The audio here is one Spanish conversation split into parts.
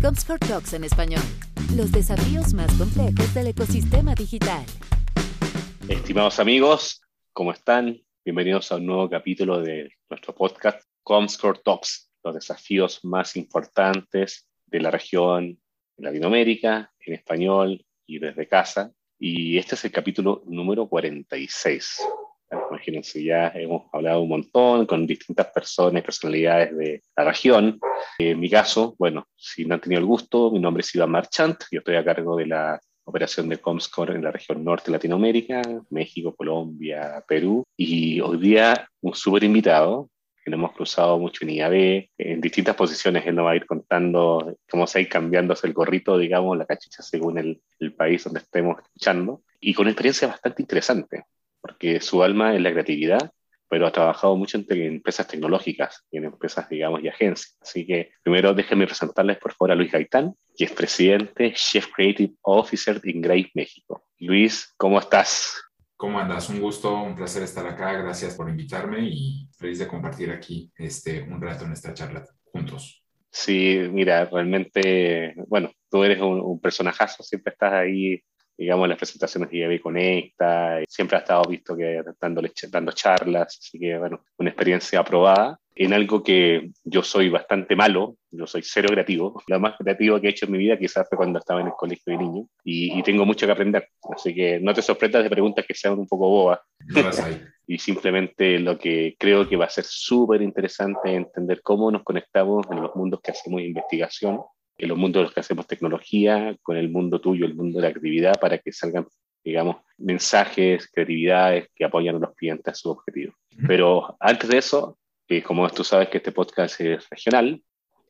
Comscore Talks en español. Los desafíos más complejos del ecosistema digital. Estimados amigos, ¿cómo están? Bienvenidos a un nuevo capítulo de nuestro podcast Comscore Talks, los desafíos más importantes de la región Latinoamérica, en español y desde casa. Y este es el capítulo número 46. Imagínense, ya hemos hablado un montón con distintas personas personalidades de la región. En mi caso, bueno, si no han tenido el gusto, mi nombre es Iván Marchant, yo estoy a cargo de la operación de Comscore en la región norte de Latinoamérica, México, Colombia, Perú. Y hoy día un súper invitado, que nos hemos cruzado mucho en IAB, en distintas posiciones. Él nos va a ir contando cómo se ha ido cambiándose el gorrito, digamos, la cachicha según el, el país donde estemos escuchando. Y con una experiencia bastante interesante porque su alma es la creatividad, pero ha trabajado mucho en, empresas tecnológicas y en empresas, digamos, y agencias. Así que primero déjenme presentarles por favor a Luis Gaitán, que es presidente, Chief Creative Officer de Ingrate México. Luis, ¿cómo estás? ¿Cómo andas? Un gusto, un placer estar acá. Gracias por invitarme y feliz de compartir aquí este, un rato en esta charla juntos. Sí, mira, realmente, bueno, tú eres un, un personajazo, siempre estás ahí digamos, las presentaciones de IAB Conecta, siempre ha estado visto que dándole, dando charlas, así que, bueno, una experiencia aprobada en algo que yo soy bastante malo, yo soy cero creativo. Lo más creativo que he hecho en mi vida quizás fue cuando estaba en el colegio de niño y, tengo mucho que aprender. Así que no te sorprendas de preguntas que sean un poco bobas. No las hay. y simplemente lo que creo que va a ser súper interesante es entender cómo nos conectamos en los mundos que hacemos investigación en los mundos en los que hacemos tecnología, con el mundo tuyo, el mundo de la actividad, para que salgan, digamos, mensajes, creatividades que apoyan a los clientes a su objetivo. Pero antes de eso, eh, como tú sabes que este podcast es regional,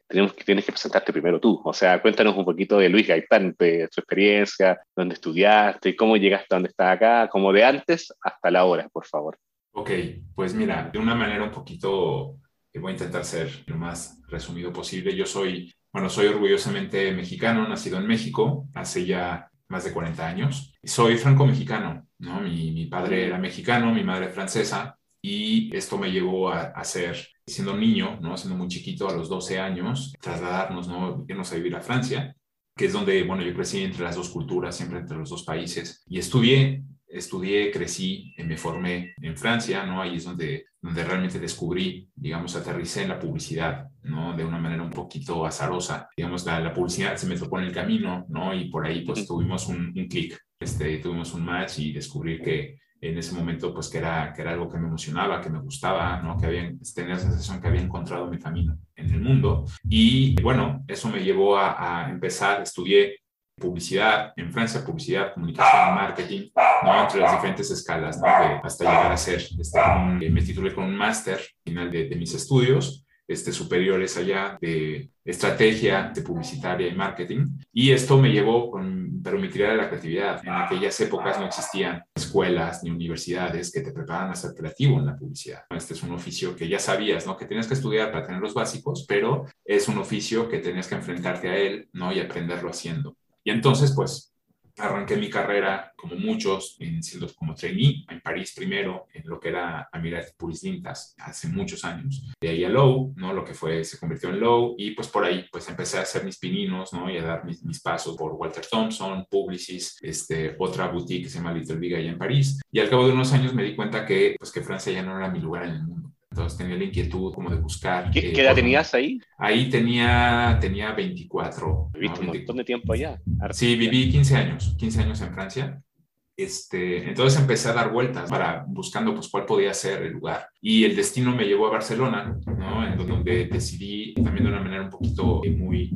tenemos que, tienes que presentarte primero tú. O sea, cuéntanos un poquito de Luis Gaitán, de tu experiencia, dónde estudiaste, cómo llegaste a donde estás acá, como de antes hasta la hora, por favor. Ok, pues mira, de una manera un poquito, que voy a intentar ser lo más resumido posible. Yo soy bueno, soy orgullosamente mexicano, nacido en México hace ya más de 40 años. Soy franco-mexicano, ¿no? Mi, mi, padre era mexicano, mi madre francesa, y esto me llevó a, a, ser, siendo niño, ¿no? Siendo muy chiquito, a los 12 años, trasladarnos, ¿no? Irnos a vivir a Francia, que es donde, bueno, yo crecí entre las dos culturas, siempre entre los dos países, y estudié estudié, crecí, me formé en Francia, ¿no? Ahí es donde, donde realmente descubrí, digamos, aterricé en la publicidad, ¿no? De una manera un poquito azarosa. Digamos, la, la publicidad se me tocó en el camino, ¿no? Y por ahí, pues, tuvimos un, un clic, este, tuvimos un match y descubrí que en ese momento, pues, que era, que era algo que me emocionaba, que me gustaba, ¿no? Que había, tenía la sensación que había encontrado mi camino en el mundo. Y, bueno, eso me llevó a, a empezar, estudié publicidad, en Francia publicidad, comunicación, marketing, ¿no? entre las diferentes escalas, ¿no? hasta llegar a ser, este, me titulé con un máster final de, de, mis estudios, este, superiores allá de estrategia de publicitaria y marketing, y esto me llevó, con, pero mi de la creatividad. En aquellas épocas no existían escuelas ni universidades que te preparan a ser creativo en la publicidad. Este es un oficio que ya sabías, ¿no? Que tenías que estudiar para tener los básicos, pero es un oficio que tenías que enfrentarte a él, ¿no? Y aprenderlo haciendo. Y entonces, pues, arranqué mi carrera, como muchos, en, siendo como trainee en París primero, en lo que era Amirat Puris Lintas, hace muchos años. De ahí a Low, ¿no? Lo que fue, se convirtió en Low, y pues por ahí, pues empecé a hacer mis pininos, ¿no? Y a dar mis, mis pasos por Walter Thompson, Publicis, este, otra boutique que se llama Little Big allá en París. Y al cabo de unos años me di cuenta que, pues, que Francia ya no era mi lugar en el mundo. Entonces tenía la inquietud como de buscar. ¿Qué, eh, ¿qué edad tenías ahí? Ahí tenía, tenía 24. ¿Viviste un montón de tiempo allá? Sí, viví 15 años, 15 años en Francia. Este, entonces empecé a dar vueltas para buscando pues cuál podía ser el lugar. Y el destino me llevó a Barcelona, ¿no? En donde decidí también de una manera un poquito muy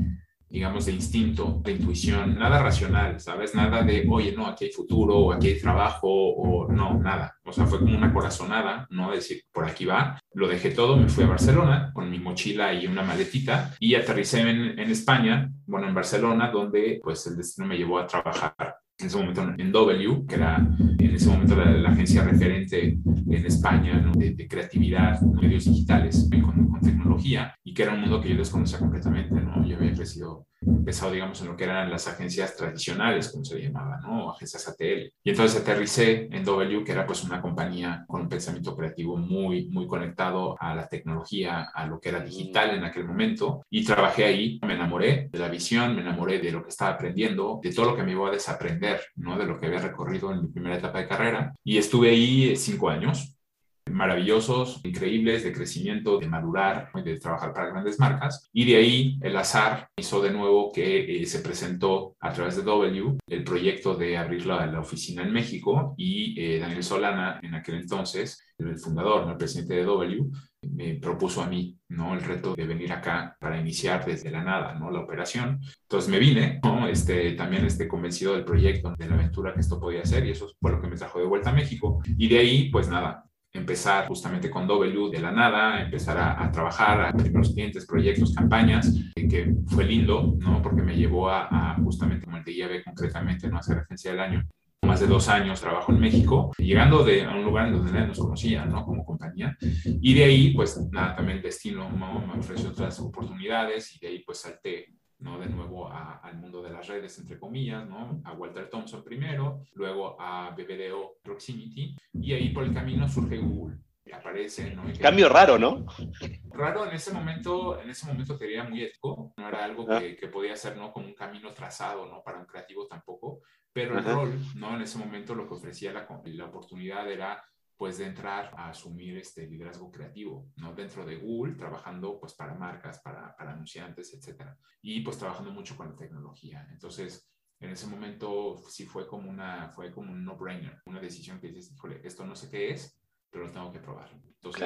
digamos, de instinto, de intuición, nada racional, ¿sabes? Nada de, oye, no, aquí hay futuro, o aquí hay trabajo, o no, nada. O sea, fue como una corazonada, ¿no? Decir, por aquí va. Lo dejé todo, me fui a Barcelona con mi mochila y una maletita y aterricé en, en España, bueno, en Barcelona, donde pues el destino me llevó a trabajar en ese momento en W, que era en ese momento la, la agencia referente en España ¿no? de, de, creatividad, medios digitales con, con, tecnología, y que era un mundo que yo desconocía completamente, ¿no? Yo había crecido empezado, digamos, en lo que eran las agencias tradicionales, como se llamaba, ¿no? Agencias ATL. Y entonces aterricé en W, que era pues una compañía con un pensamiento creativo muy, muy conectado a la tecnología, a lo que era digital en aquel momento. Y trabajé ahí, me enamoré de la visión, me enamoré de lo que estaba aprendiendo, de todo lo que me iba a desaprender, ¿no? De lo que había recorrido en mi primera etapa de carrera. Y estuve ahí cinco años maravillosos, increíbles, de crecimiento, de madurar, de trabajar para grandes marcas. Y de ahí el azar hizo de nuevo que eh, se presentó a través de W el proyecto de abrir la, la oficina en México y eh, Daniel Solana, en aquel entonces, el fundador, el presidente de W, me propuso a mí, ¿no? El reto de venir acá para iniciar desde la nada, ¿no? La operación. Entonces me vine, ¿no? Este, también este, convencido del proyecto, de la aventura que esto podía ser y eso fue lo que me trajo de vuelta a México. Y de ahí, pues nada, empezar justamente con W de la nada, empezar a, trabajar a primeros clientes, proyectos, campañas, que fue lindo, ¿no? Porque me llevó a, justamente como el de concretamente, ¿no? A hacer agencia del año. Más de dos años trabajo en México, llegando de, a un lugar en donde nadie nos conocía, ¿no? Como compañía. Y de ahí, pues nada, también el destino ¿no? me ofreció otras oportunidades y de ahí pues salté ¿no? De nuevo al mundo de las redes, entre comillas, ¿no? A Walter Thompson primero, luego a BBDO Proximity, y ahí por el camino surge Google. Y aparece, ¿no? Cambio raro, ¿no? Raro en ese momento, en ese momento quería muy ético, no era algo ah. que, que, podía ser, ¿no? Como un camino trazado, ¿no? Para un creativo tampoco, pero el rol, ¿no? En ese momento lo que ofrecía la, la oportunidad era pues de entrar a asumir este liderazgo creativo, ¿no? Dentro de Google, trabajando pues para marcas, para, para anunciantes, etcétera. Y pues trabajando mucho con la tecnología. Entonces, en ese momento sí fue como una, fue como un no-brainer, una decisión que dices, híjole, esto no sé qué es, pero lo tengo que probar. Entonces,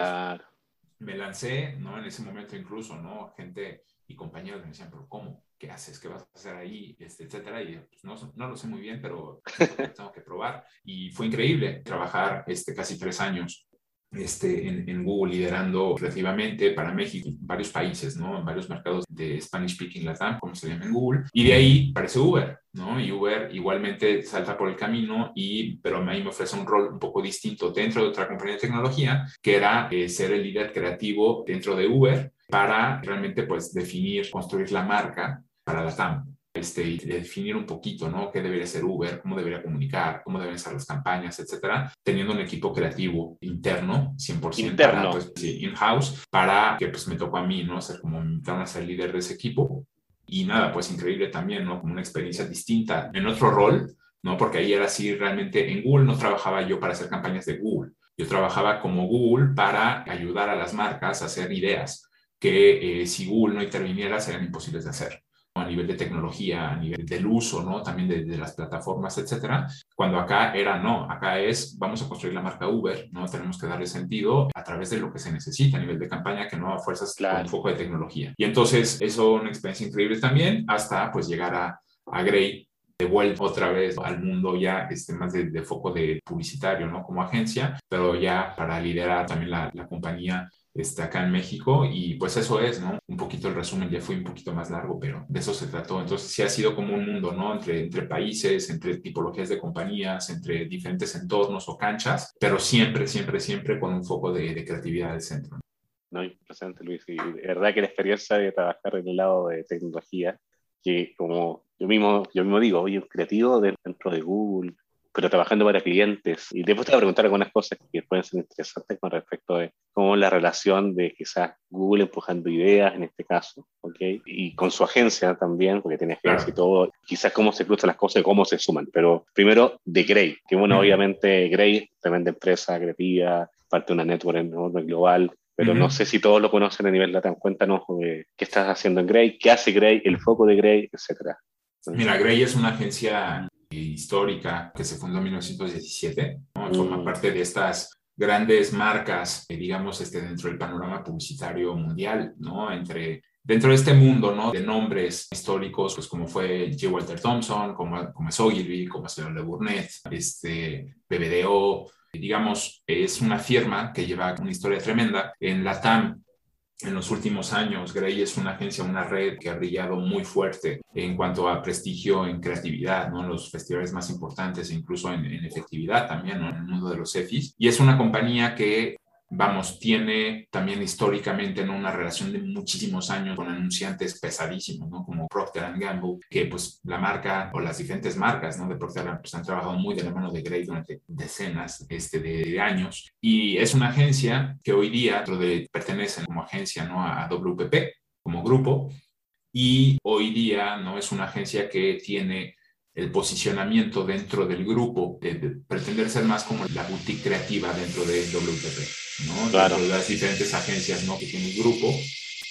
me lancé, ¿no? En ese momento incluso, ¿no? Gente y compañeros me decían, pero ¿cómo? ¿Qué haces? ¿Qué vas a hacer ahí? Este, etcétera. Y pues, no, no, lo sé muy bien, pero tengo que probar. Y fue increíble trabajar este, casi tres años este, en, en, Google liderando relativamente para México, varios países, ¿no? En varios mercados de Spanish Speaking Latam, como se llama en Google. Y de ahí aparece Uber, ¿no? Y Uber igualmente salta por el camino, y, pero a mí me ofrece un rol un poco distinto dentro de otra compañía de tecnología, que era eh, ser el líder creativo dentro de Uber para realmente pues definir, construir la marca para la TAM. Este, y definir un poquito, ¿no? ¿Qué debería ser Uber? ¿Cómo debería comunicar? ¿Cómo deben ser las campañas? Etcétera. Teniendo un equipo creativo interno, 100%. Interno. pues, in-house, para que pues me tocó a mí, ¿no? Ser como invitaron a ser líder de ese equipo. Y nada, pues increíble también, ¿no? Como una experiencia distinta en otro rol, ¿no? Porque ahí era así, realmente en Google no trabajaba yo para hacer campañas de Google. Yo trabajaba como Google para ayudar a las marcas a hacer ideas que eh, si Google no interviniera serían imposibles de hacer a nivel de tecnología, a nivel del uso, ¿no? También de, las plataformas, etcétera. Cuando acá era no, acá es vamos a construir la marca Uber, ¿no? Tenemos que darle sentido a través de lo que se necesita a nivel de campaña, que no a fuerzas claro. con foco de tecnología. Y entonces, eso una experiencia increíble también, hasta pues llegar a, a Grey, de vuelta otra vez al mundo ya este, más de, foco de publicitario, ¿no? Como agencia, pero ya para liderar también la, la compañía este, acá en México y pues eso es, ¿no? Un poquito el resumen ya fue un poquito más largo, pero de eso se trató. Entonces sí ha sido como un mundo, ¿no? Entre, entre países, entre tipologías de compañías, entre diferentes entornos o canchas, pero siempre, siempre, siempre con un foco de, de creatividad al centro. No, impresionante Luis. Y de verdad que la experiencia de trabajar en el lado de tecnología, que como yo mismo, yo mismo digo, oye, un creativo dentro de Google, pero trabajando para clientes. Y después te voy a preguntar algunas cosas que pueden ser interesantes con respecto a cómo la relación de quizás Google empujando ideas en este caso, ¿ok? Y con su agencia también, porque tiene agencia y todo, quizás cómo se cruzan las cosas y cómo se suman. Pero primero, de Grey, que bueno, obviamente Grey, tremenda empresa creativa, parte de una network enorme global, pero no sé si todos lo conocen a nivel latam. Cuéntanos eh, qué estás haciendo en Grey, qué hace Grey, el foco de Grey, etcétera. Mira, Grey es una agencia histórica que se fundó en 1917, forma mm. parte de estas grandes marcas, eh, digamos, este, dentro del panorama publicitario mundial, ¿no? Entre, dentro de este mundo, ¿no? De nombres históricos, pues como fue J. Walter Thompson, como, como es Ogilvy, como es Le Burnett, este, BBDO, digamos, es una firma que lleva una historia tremenda. En la TAM en los últimos años. Grey es una agencia, una red que ha brillado muy fuerte en cuanto a prestigio en creatividad, ¿no? En los festivales más importantes incluso en, efectividad también. En el mundo de los EFIs. Y es una compañía que vamos, tiene también históricamente ¿no? una relación de muchísimos años con anunciantes pesadísimos, ¿no? Como Procter Gamble, que pues la marca o las diferentes marcas ¿no? de Procter pues, han trabajado muy de la mano de Grey durante decenas este, de años. Y es una agencia que hoy día de, pertenece como agencia ¿no? a WPP como grupo y hoy día no es una agencia que tiene el posicionamiento dentro del grupo, de, pretender ser más como la boutique creativa dentro de WPP, ¿no? Claro. de las diferentes agencias, ¿no? Que tiene el grupo.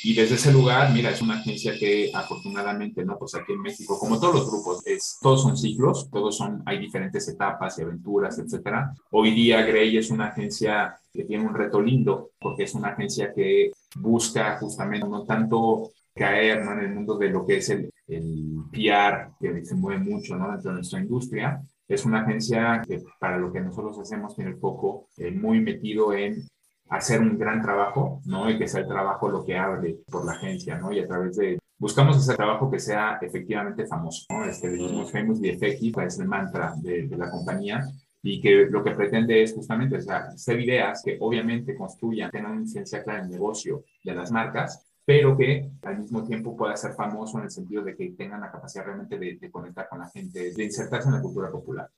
Y desde ese lugar, mira, es una agencia que afortunadamente, ¿no? Pues aquí en México, como todos los grupos, es, todos son ciclos, todos son, hay diferentes etapas y aventuras, etcétera. Hoy día Grey es una agencia que tiene un reto lindo, porque es una agencia que busca justamente no tanto caer ¿no? en el mundo de lo que es el, el PR, que se mueve mucho ¿no? dentro de nuestra industria. Es una agencia que para lo que nosotros hacemos tiene el foco eh, muy metido en hacer un gran trabajo, ¿no? Y que sea el trabajo lo que hable por la agencia, ¿no? Y a través de... Buscamos ese trabajo que sea efectivamente famoso, ¿no? Este, decimos famous y effective, es el mantra de, de la compañía y que lo que pretende es justamente o sea, hacer ideas que obviamente construyan, tengan una ciencia clara en el negocio de las marcas, pero que al mismo tiempo pueda ser famoso en el sentido de que tengan la capacidad realmente de, conectar con la gente, de insertarse en la cultura popular.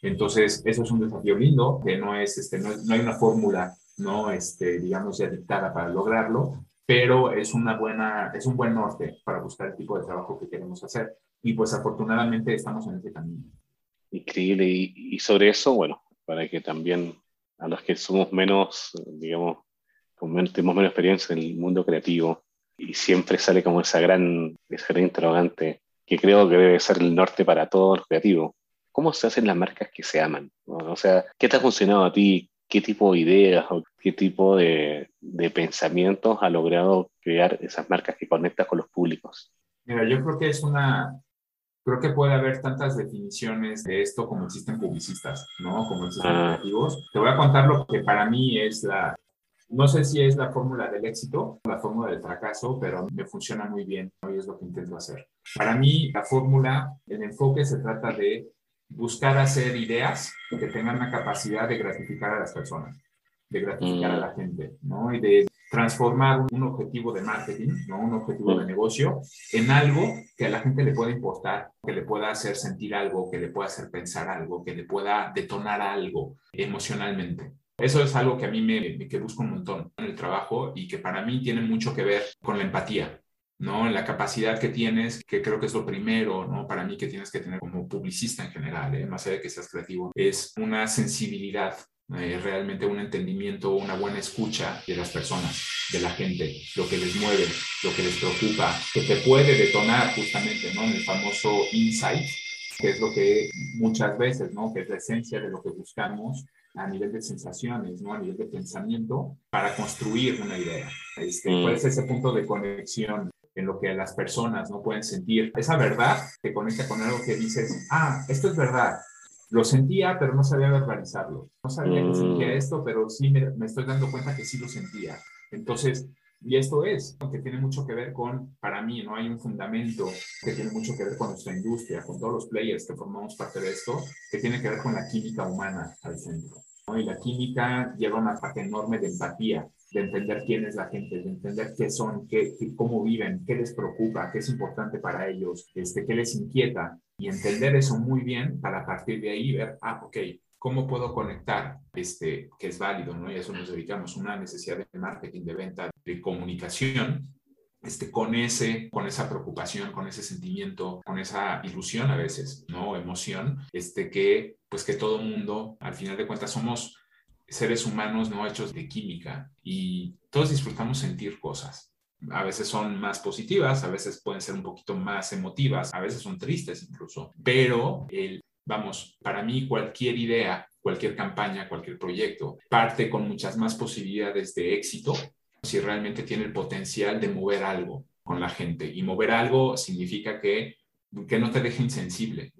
Entonces, eso es un desafío lindo, que no es, este, no, hay una fórmula, no, este, digamos, ya dictada para lograrlo, pero es una buena, es un buen norte para buscar el tipo de trabajo que queremos hacer. Y pues afortunadamente estamos en ese camino. Increíble. Y, sobre eso, bueno, para que también a los que somos menos, digamos, tenemos menos experiencia en el mundo creativo, y siempre sale como esa gran, esa gran interrogante que creo que debe ser el norte para todos los creativos. ¿Cómo se hacen las marcas que se aman? O sea, ¿qué te ha funcionado a ti? ¿Qué tipo de ideas o qué tipo de, de pensamientos ha logrado crear esas marcas que conectas con los públicos? Mira, yo creo que es una, creo que puede haber tantas definiciones de esto como existen publicistas, ¿no? Como existen ah. creativos. Te voy a contar lo que para mí es la, no sé si es la fórmula del éxito la fórmula del fracaso, pero me funciona muy bien y es lo que intento hacer. Para mí, la fórmula, el enfoque se trata de buscar hacer ideas que tengan la capacidad de gratificar a las personas, de gratificar a la mm. gente, ¿no? Y de transformar un objetivo de marketing, ¿no? Un objetivo de negocio en algo que a la gente le pueda importar, que le pueda hacer sentir algo, que le pueda hacer pensar algo, que le pueda detonar algo emocionalmente. Eso es algo que a mí me, que busco un montón en el trabajo y que para mí tiene mucho que ver con la empatía, ¿no? La capacidad que tienes, que creo que es lo primero, ¿no? Para mí que tienes que tener como publicista en general, ¿eh? más allá de que seas creativo, es una sensibilidad, eh, realmente un entendimiento, una buena escucha de las personas, de la gente, lo que les mueve, lo que les preocupa, que te puede detonar justamente, ¿no? En el famoso insight, que es lo que muchas veces, ¿no? Que es la esencia de lo que buscamos a nivel de sensaciones, ¿no? a nivel de pensamiento, para construir una idea. Este, mm. ¿Cuál es ese punto de conexión en lo que las personas no pueden sentir? Esa verdad que conecta con algo que dices, ah, esto es verdad. Lo sentía, pero no sabía verbalizarlo. No sabía que sentía mm. esto, pero sí me, me estoy dando cuenta que sí lo sentía. Entonces, y esto es, que tiene mucho que ver con, para mí, no hay un fundamento que tiene mucho que ver con nuestra industria, con todos los players que formamos parte de esto, que tiene que ver con la química humana al centro. Y la química lleva una parte enorme de empatía, de entender quién es la gente, de entender qué son, qué, cómo viven, qué les preocupa, qué es importante para ellos, este, qué les inquieta. Y entender eso muy bien para a partir de ahí ver, ah, ok, ¿cómo puedo conectar este, que es válido, ¿no? Y a eso nos dedicamos, una necesidad de marketing, de venta, de comunicación, este, con, ese, con esa preocupación, con ese sentimiento, con esa ilusión a veces, ¿no? Emoción, este, que pues que todo mundo, al final de cuentas, somos seres humanos no hechos de química y todos disfrutamos sentir cosas. A veces son más positivas, a veces pueden ser un poquito más emotivas, a veces son tristes incluso, pero el vamos, para mí cualquier idea, cualquier campaña, cualquier proyecto parte con muchas más posibilidades de éxito si realmente tiene el potencial de mover algo con la gente. Y mover algo significa que, que no te deje insensible,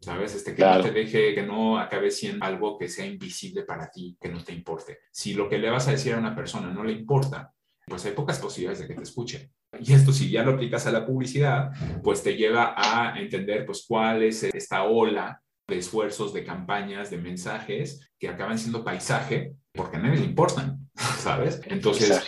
¿sabes? Este, que no te deje, que no acabe siendo algo que sea invisible para ti, que no te importe. Si lo que le vas a decir a una persona no le importa, pues hay pocas posibilidades de que te escuche. Y esto si ya lo aplicas a la publicidad, pues te lleva a entender pues cuál es esta ola de esfuerzos, de campañas, de mensajes que acaban siendo paisaje porque a nadie le importan. ¿sabes? Entonces,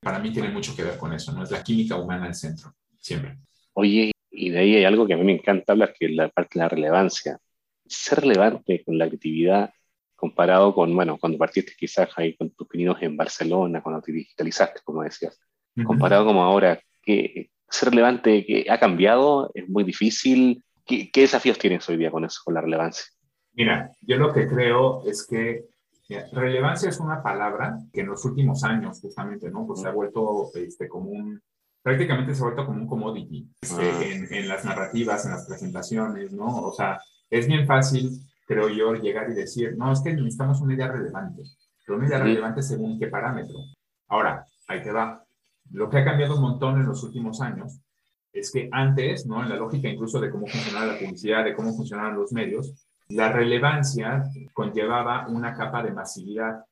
para mí tiene mucho que ver con eso, ¿no? Es la química humana el centro, siempre. Oye, y de ahí hay algo que a mí me encanta hablar, que es la parte de la relevancia. Ser relevante con la creatividad comparado con, bueno, cuando partiste quizás ahí con tus pininos en Barcelona, cuando te digitalizaste, como decías, comparado como ahora, que ser relevante que ha cambiado, es muy difícil. ¿Qué, desafíos tienes hoy día con eso, con la relevancia? Mira, yo lo que creo es que relevancia es una palabra que en los últimos años, justamente, ¿no? Pues se ha vuelto este, como un, prácticamente se ha vuelto como un commodity este, ah. en, en, las narrativas, en las presentaciones, ¿no? O sea, es bien fácil, creo yo, llegar y decir, no, es que necesitamos una idea relevante, pero una idea relevante según qué parámetro. Ahora, ahí te va. Lo que ha cambiado un montón en los últimos años es que antes, ¿no? En la lógica incluso de cómo funcionaba la publicidad, de cómo funcionaban los medios, la relevancia conllevaba una capa de masividad.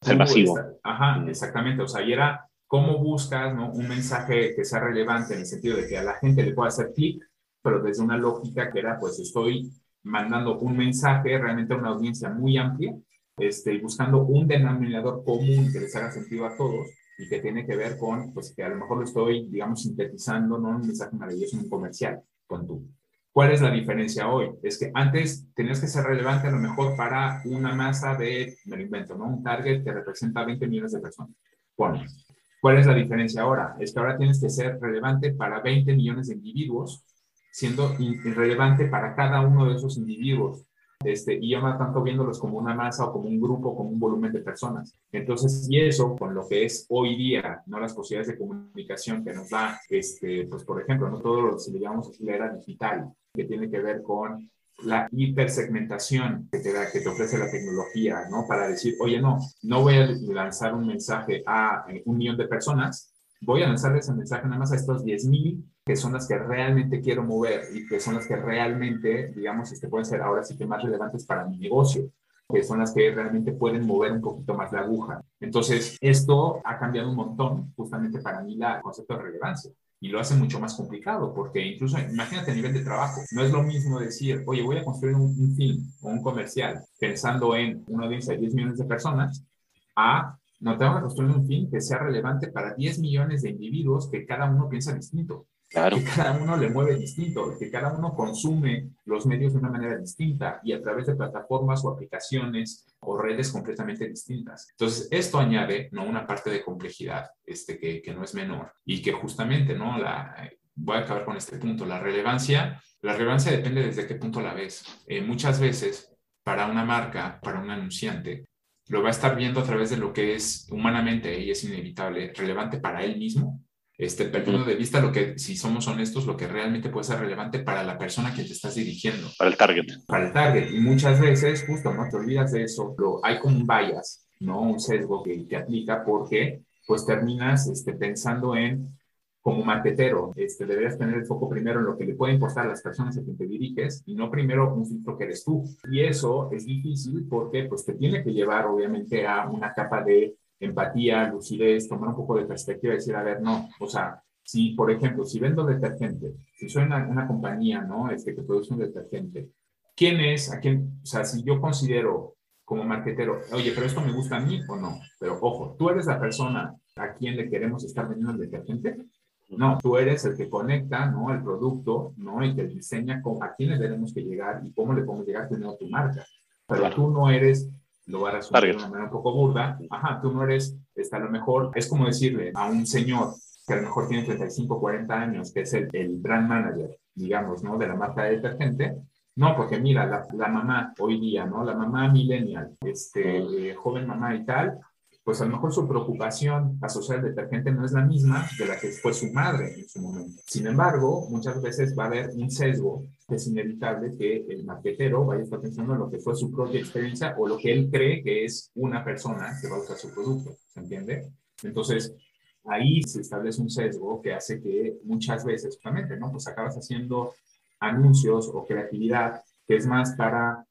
Ser masivo. Ajá, exactamente. O sea, y era cómo buscas ¿no? un mensaje que sea relevante en el sentido de que a la gente le pueda hacer clic, pero desde una lógica que era, pues estoy mandando un mensaje realmente a una audiencia muy amplia, este, buscando un denominador común que les haga sentido a todos y que tiene que ver con, pues que a lo mejor lo estoy, digamos, sintetizando, no un mensaje maravilloso, un comercial, con tú. ¿Cuál es la diferencia hoy? Es que antes tenías que ser relevante a lo mejor para una masa de, me lo invento, ¿no? Un target que representa 20 millones de personas. Bueno, ¿cuál es la diferencia ahora? Es que ahora tienes que ser relevante para 20 millones de individuos, siendo irrelevante para cada uno de esos individuos. Este, y yo no tanto viéndolos como una masa o como un grupo, como un volumen de personas. Entonces, y eso con lo que es hoy día, ¿no? Las posibilidades de comunicación que nos da, este, pues por ejemplo, no todo lo que le llamamos la era digital, que tiene que ver con la hipersegmentación que te, da, que te ofrece la tecnología, ¿no? Para decir, oye, no, no voy a lanzar un mensaje a un millón de personas, voy a lanzar ese mensaje nada más a estos 10 mil que son las que realmente quiero mover y que son las que realmente, digamos, este, pueden ser ahora sí que más relevantes para mi negocio que son las que realmente pueden mover un poquito más la aguja. Entonces, esto ha cambiado un montón justamente para mí la, el concepto de relevancia y lo hace mucho más complicado, porque incluso imagínate a nivel de trabajo, no es lo mismo decir, oye, voy a construir un, film o un comercial pensando en una audiencia de 10 millones de personas, a no tengo que construir un film que sea relevante para 10 millones de individuos que cada uno piensa distinto. Claro. Que cada uno le mueve distinto, que cada uno consume los medios de una manera distinta y a través de plataformas o aplicaciones o redes completamente distintas. Entonces, esto añade ¿no? una parte de complejidad este, que, que no es menor y que justamente, ¿no? La, voy a acabar con este punto, la relevancia, la relevancia depende desde qué punto la ves. Eh, muchas veces, para una marca, para un anunciante, lo va a estar viendo a través de lo que es humanamente y es inevitable, relevante para él mismo este, perdiendo de vista lo que, si somos honestos, lo que realmente puede ser relevante para la persona que te estás dirigiendo. Para el target. Para el target. Y muchas veces, justo, no te olvidas de eso, pero hay como un bias, ¿no? Un sesgo que te aplica porque, pues, terminas este, pensando en, como marketero, este, deberías tener el foco primero en lo que le puede importar a las personas a quien te diriges y no primero un filtro que eres tú. Y eso es difícil porque, pues, te tiene que llevar, obviamente, a una capa de empatía, lucidez, tomar un poco de perspectiva y decir, a ver, no, o sea, si, por ejemplo, si vendo detergente, si soy una, una compañía, ¿no? Este, que produce un detergente, ¿quién es, a quién, o sea, si yo considero como marketero, oye, pero esto me gusta a mí o no, pero ojo, tú eres la persona a quien le queremos estar vendiendo el detergente, no, tú eres el que conecta, ¿no? El producto, ¿no? Y que diseña con, a quién le tenemos que llegar y cómo le podemos llegar a tu marca. Pero tú no eres lo voy a resumir de una manera un poco burda, ajá, tú no eres, está a lo mejor, es como decirle a un señor que a lo mejor tiene 35, 40 años, que es el, el brand manager, digamos, ¿no? De la marca de detergente, no, porque mira, la, la, mamá hoy día, ¿no? La mamá millennial, este, eh, joven mamá y tal, pues a lo mejor su preocupación asociada al detergente no es la misma de la que fue su madre en su momento. Sin embargo, muchas veces va a haber un sesgo es inevitable que el marquetero vaya a estar pensando en lo que fue su propia experiencia o lo que él cree que es una persona que va a usar su producto, ¿se entiende? Entonces, ahí se establece un sesgo que hace que muchas veces, justamente, ¿no? Pues acabas haciendo anuncios o creatividad que es más para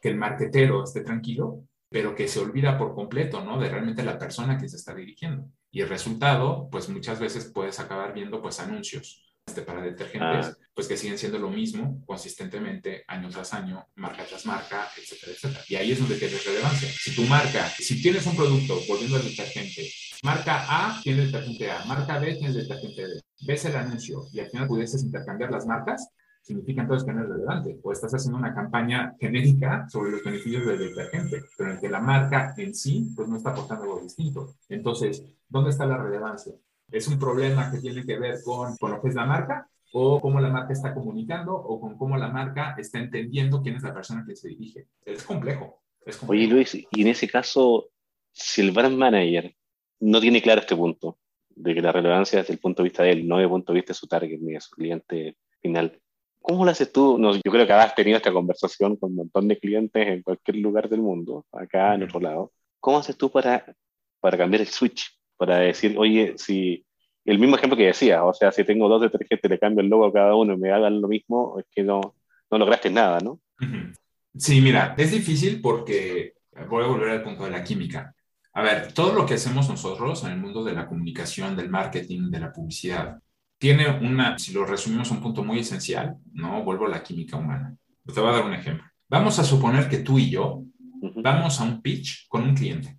que el marquetero esté tranquilo pero que se olvida por completo, ¿no? De realmente la persona que se está dirigiendo. Y el resultado, pues muchas veces puedes acabar viendo, pues, anuncios este, para detergentes, ah. pues que siguen siendo lo mismo consistentemente, año tras año, marca tras marca, etcétera, etcétera. Y ahí es donde tiene relevancia. Si tu marca, si tienes un producto, volviendo al detergente, marca A tiene detergente A, marca B tiene detergente B, ves el anuncio y al final pudieses intercambiar las marcas, significa entonces que no es relevante. O estás haciendo una campaña genérica sobre los beneficios del detergente, pero en el que la marca en sí, pues no está aportando algo distinto. Entonces, ¿dónde está la relevancia? ¿Es un problema que tiene que ver con, con lo que es la marca? ¿O cómo la marca está comunicando? ¿O con cómo la marca está entendiendo quién es la persona que se dirige? Es complejo. Es complejo. Oye, Luis, y en ese caso, si el brand manager no tiene claro este punto, de que la relevancia desde el punto de vista de él, no desde el punto de vista de su target ni de su cliente final, ¿Cómo lo haces tú? No, yo creo que has tenido esta conversación con un montón de clientes en cualquier lugar del mundo, acá en otro lado. ¿Cómo haces tú para, para cambiar el switch? Para decir, oye, si el mismo ejemplo que decía, o sea, si tengo dos detergentes, le cambio el logo a cada uno y me hagan lo mismo, es que no, no lograste nada, ¿no? Sí, mira, es difícil porque voy a volver al punto de la química. A ver, todo lo que hacemos nosotros en el mundo de la comunicación, del marketing, de la publicidad, tiene una, si lo resumimos, un punto muy esencial, ¿no? Vuelvo a la química humana. Te voy a dar un ejemplo. Vamos a suponer que tú y yo vamos a un pitch con un cliente,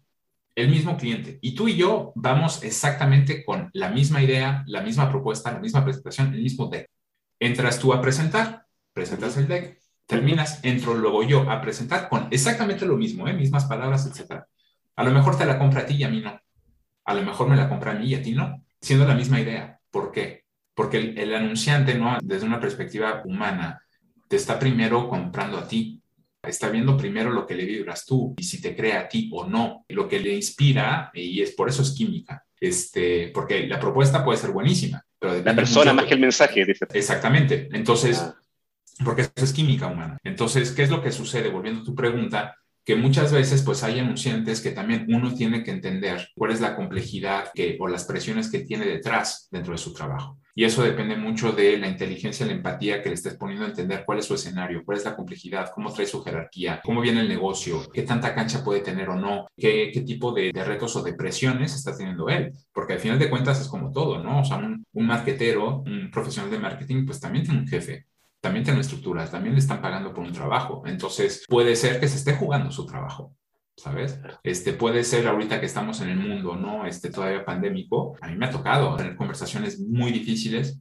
el mismo cliente, y tú y yo vamos exactamente con la misma idea, la misma propuesta, la misma presentación, el mismo deck. Entras tú a presentar, presentas el deck, terminas, entro luego yo a presentar con exactamente lo mismo, ¿eh? mismas palabras, etc. A lo mejor te la compra a ti y a mí no. A lo mejor me la compra a mí y a ti no, siendo la misma idea. ¿Por qué? Porque el, anunciante, ¿no? Desde una perspectiva humana, te está primero comprando a ti, está viendo primero lo que le vibras tú y si te crea a ti o no, lo que le inspira, y es por eso es química, este, porque la propuesta puede ser buenísima, pero la persona más que el mensaje. Dice. Exactamente, entonces, ah. porque eso es química humana. Entonces, ¿qué es lo que sucede? Volviendo a tu pregunta, que muchas veces pues hay anunciantes que también uno tiene que entender cuál es la complejidad que, o las presiones que tiene detrás dentro de su trabajo. Y eso depende mucho de la inteligencia, la empatía que le estés poniendo a entender cuál es su escenario, cuál es la complejidad, cómo trae su jerarquía, cómo viene el negocio, qué tanta cancha puede tener o no, qué, tipo de, retos o de presiones está teniendo él. Porque al final de cuentas es como todo, ¿no? O sea, un, un marketero, un profesional de marketing, pues también tiene un jefe, también tiene estructuras, también le están pagando por un trabajo. Entonces, puede ser que se esté jugando su trabajo. ¿Sabes? Este puede ser ahorita que estamos en el mundo, ¿no? Este todavía pandémico. A mí me ha tocado tener conversaciones muy difíciles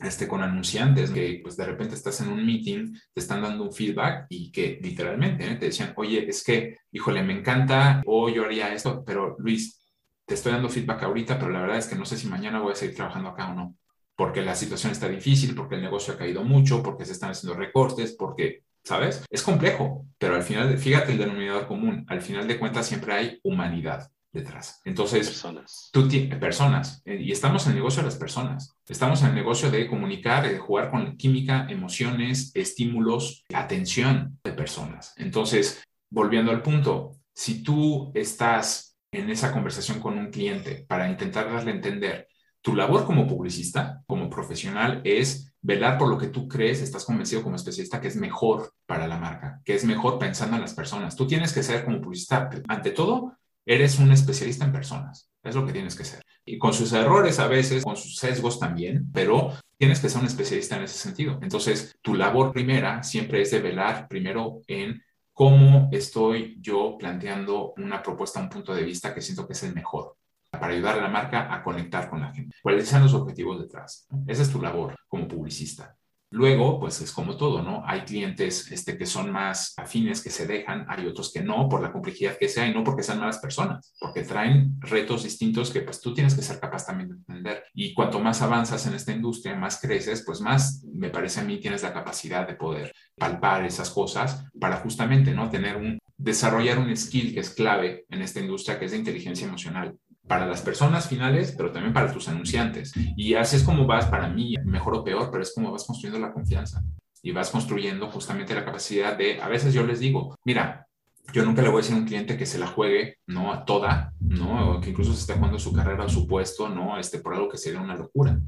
este, con anunciantes que pues de repente estás en un meeting, te están dando un feedback y que literalmente ¿eh? te decían, oye, es que, híjole, me encanta o yo haría esto, pero Luis, te estoy dando feedback ahorita, pero la verdad es que no sé si mañana voy a seguir trabajando acá o no porque la situación está difícil, porque el negocio ha caído mucho, porque se están haciendo recortes, porque, ¿sabes? Es complejo, pero al final, fíjate el denominador común, al final de cuentas siempre hay humanidad detrás. Entonces, personas. Tú personas, eh, y estamos en el negocio de las personas. Estamos en el negocio de comunicar, de jugar con química, emociones, estímulos, atención de personas. Entonces, volviendo al punto, si tú estás en esa conversación con un cliente para intentar darle a entender tu labor como publicista, como profesional, es velar por lo que tú crees, estás convencido como especialista que es mejor para la marca, que es mejor pensando en las personas. Tú tienes que ser como publicista, ante todo, eres un especialista en personas. Es lo que tienes que ser. Y con sus errores a veces, con sus sesgos también, pero tienes que ser un especialista en ese sentido. Entonces, tu labor primera siempre es de velar primero en cómo estoy yo planteando una propuesta, un punto de vista que siento que es el mejor para ayudar a la marca a conectar con la gente. ¿Cuáles son los objetivos detrás? Esa es tu labor como publicista. Luego, pues es como todo, ¿no? Hay clientes este, que son más afines, que se dejan, hay otros que no, por la complejidad que sea y no porque sean malas personas, porque traen retos distintos que pues tú tienes que ser capaz también de entender. Y cuanto más avanzas en esta industria, más creces, pues más, me parece a mí, tienes la capacidad de poder palpar esas cosas para justamente, ¿no? Tener un, desarrollar un skill que es clave en esta industria, que es de inteligencia emocional para las personas finales, pero también para tus anunciantes. Y así es como vas, para mí, mejor o peor, pero es como vas construyendo la confianza y vas construyendo justamente la capacidad de, a veces yo les digo, mira, yo nunca le voy a decir a un cliente que se la juegue, ¿no? A toda, ¿no? O que incluso se esté jugando su carrera o su puesto, ¿no? Este, por algo que sería una locura.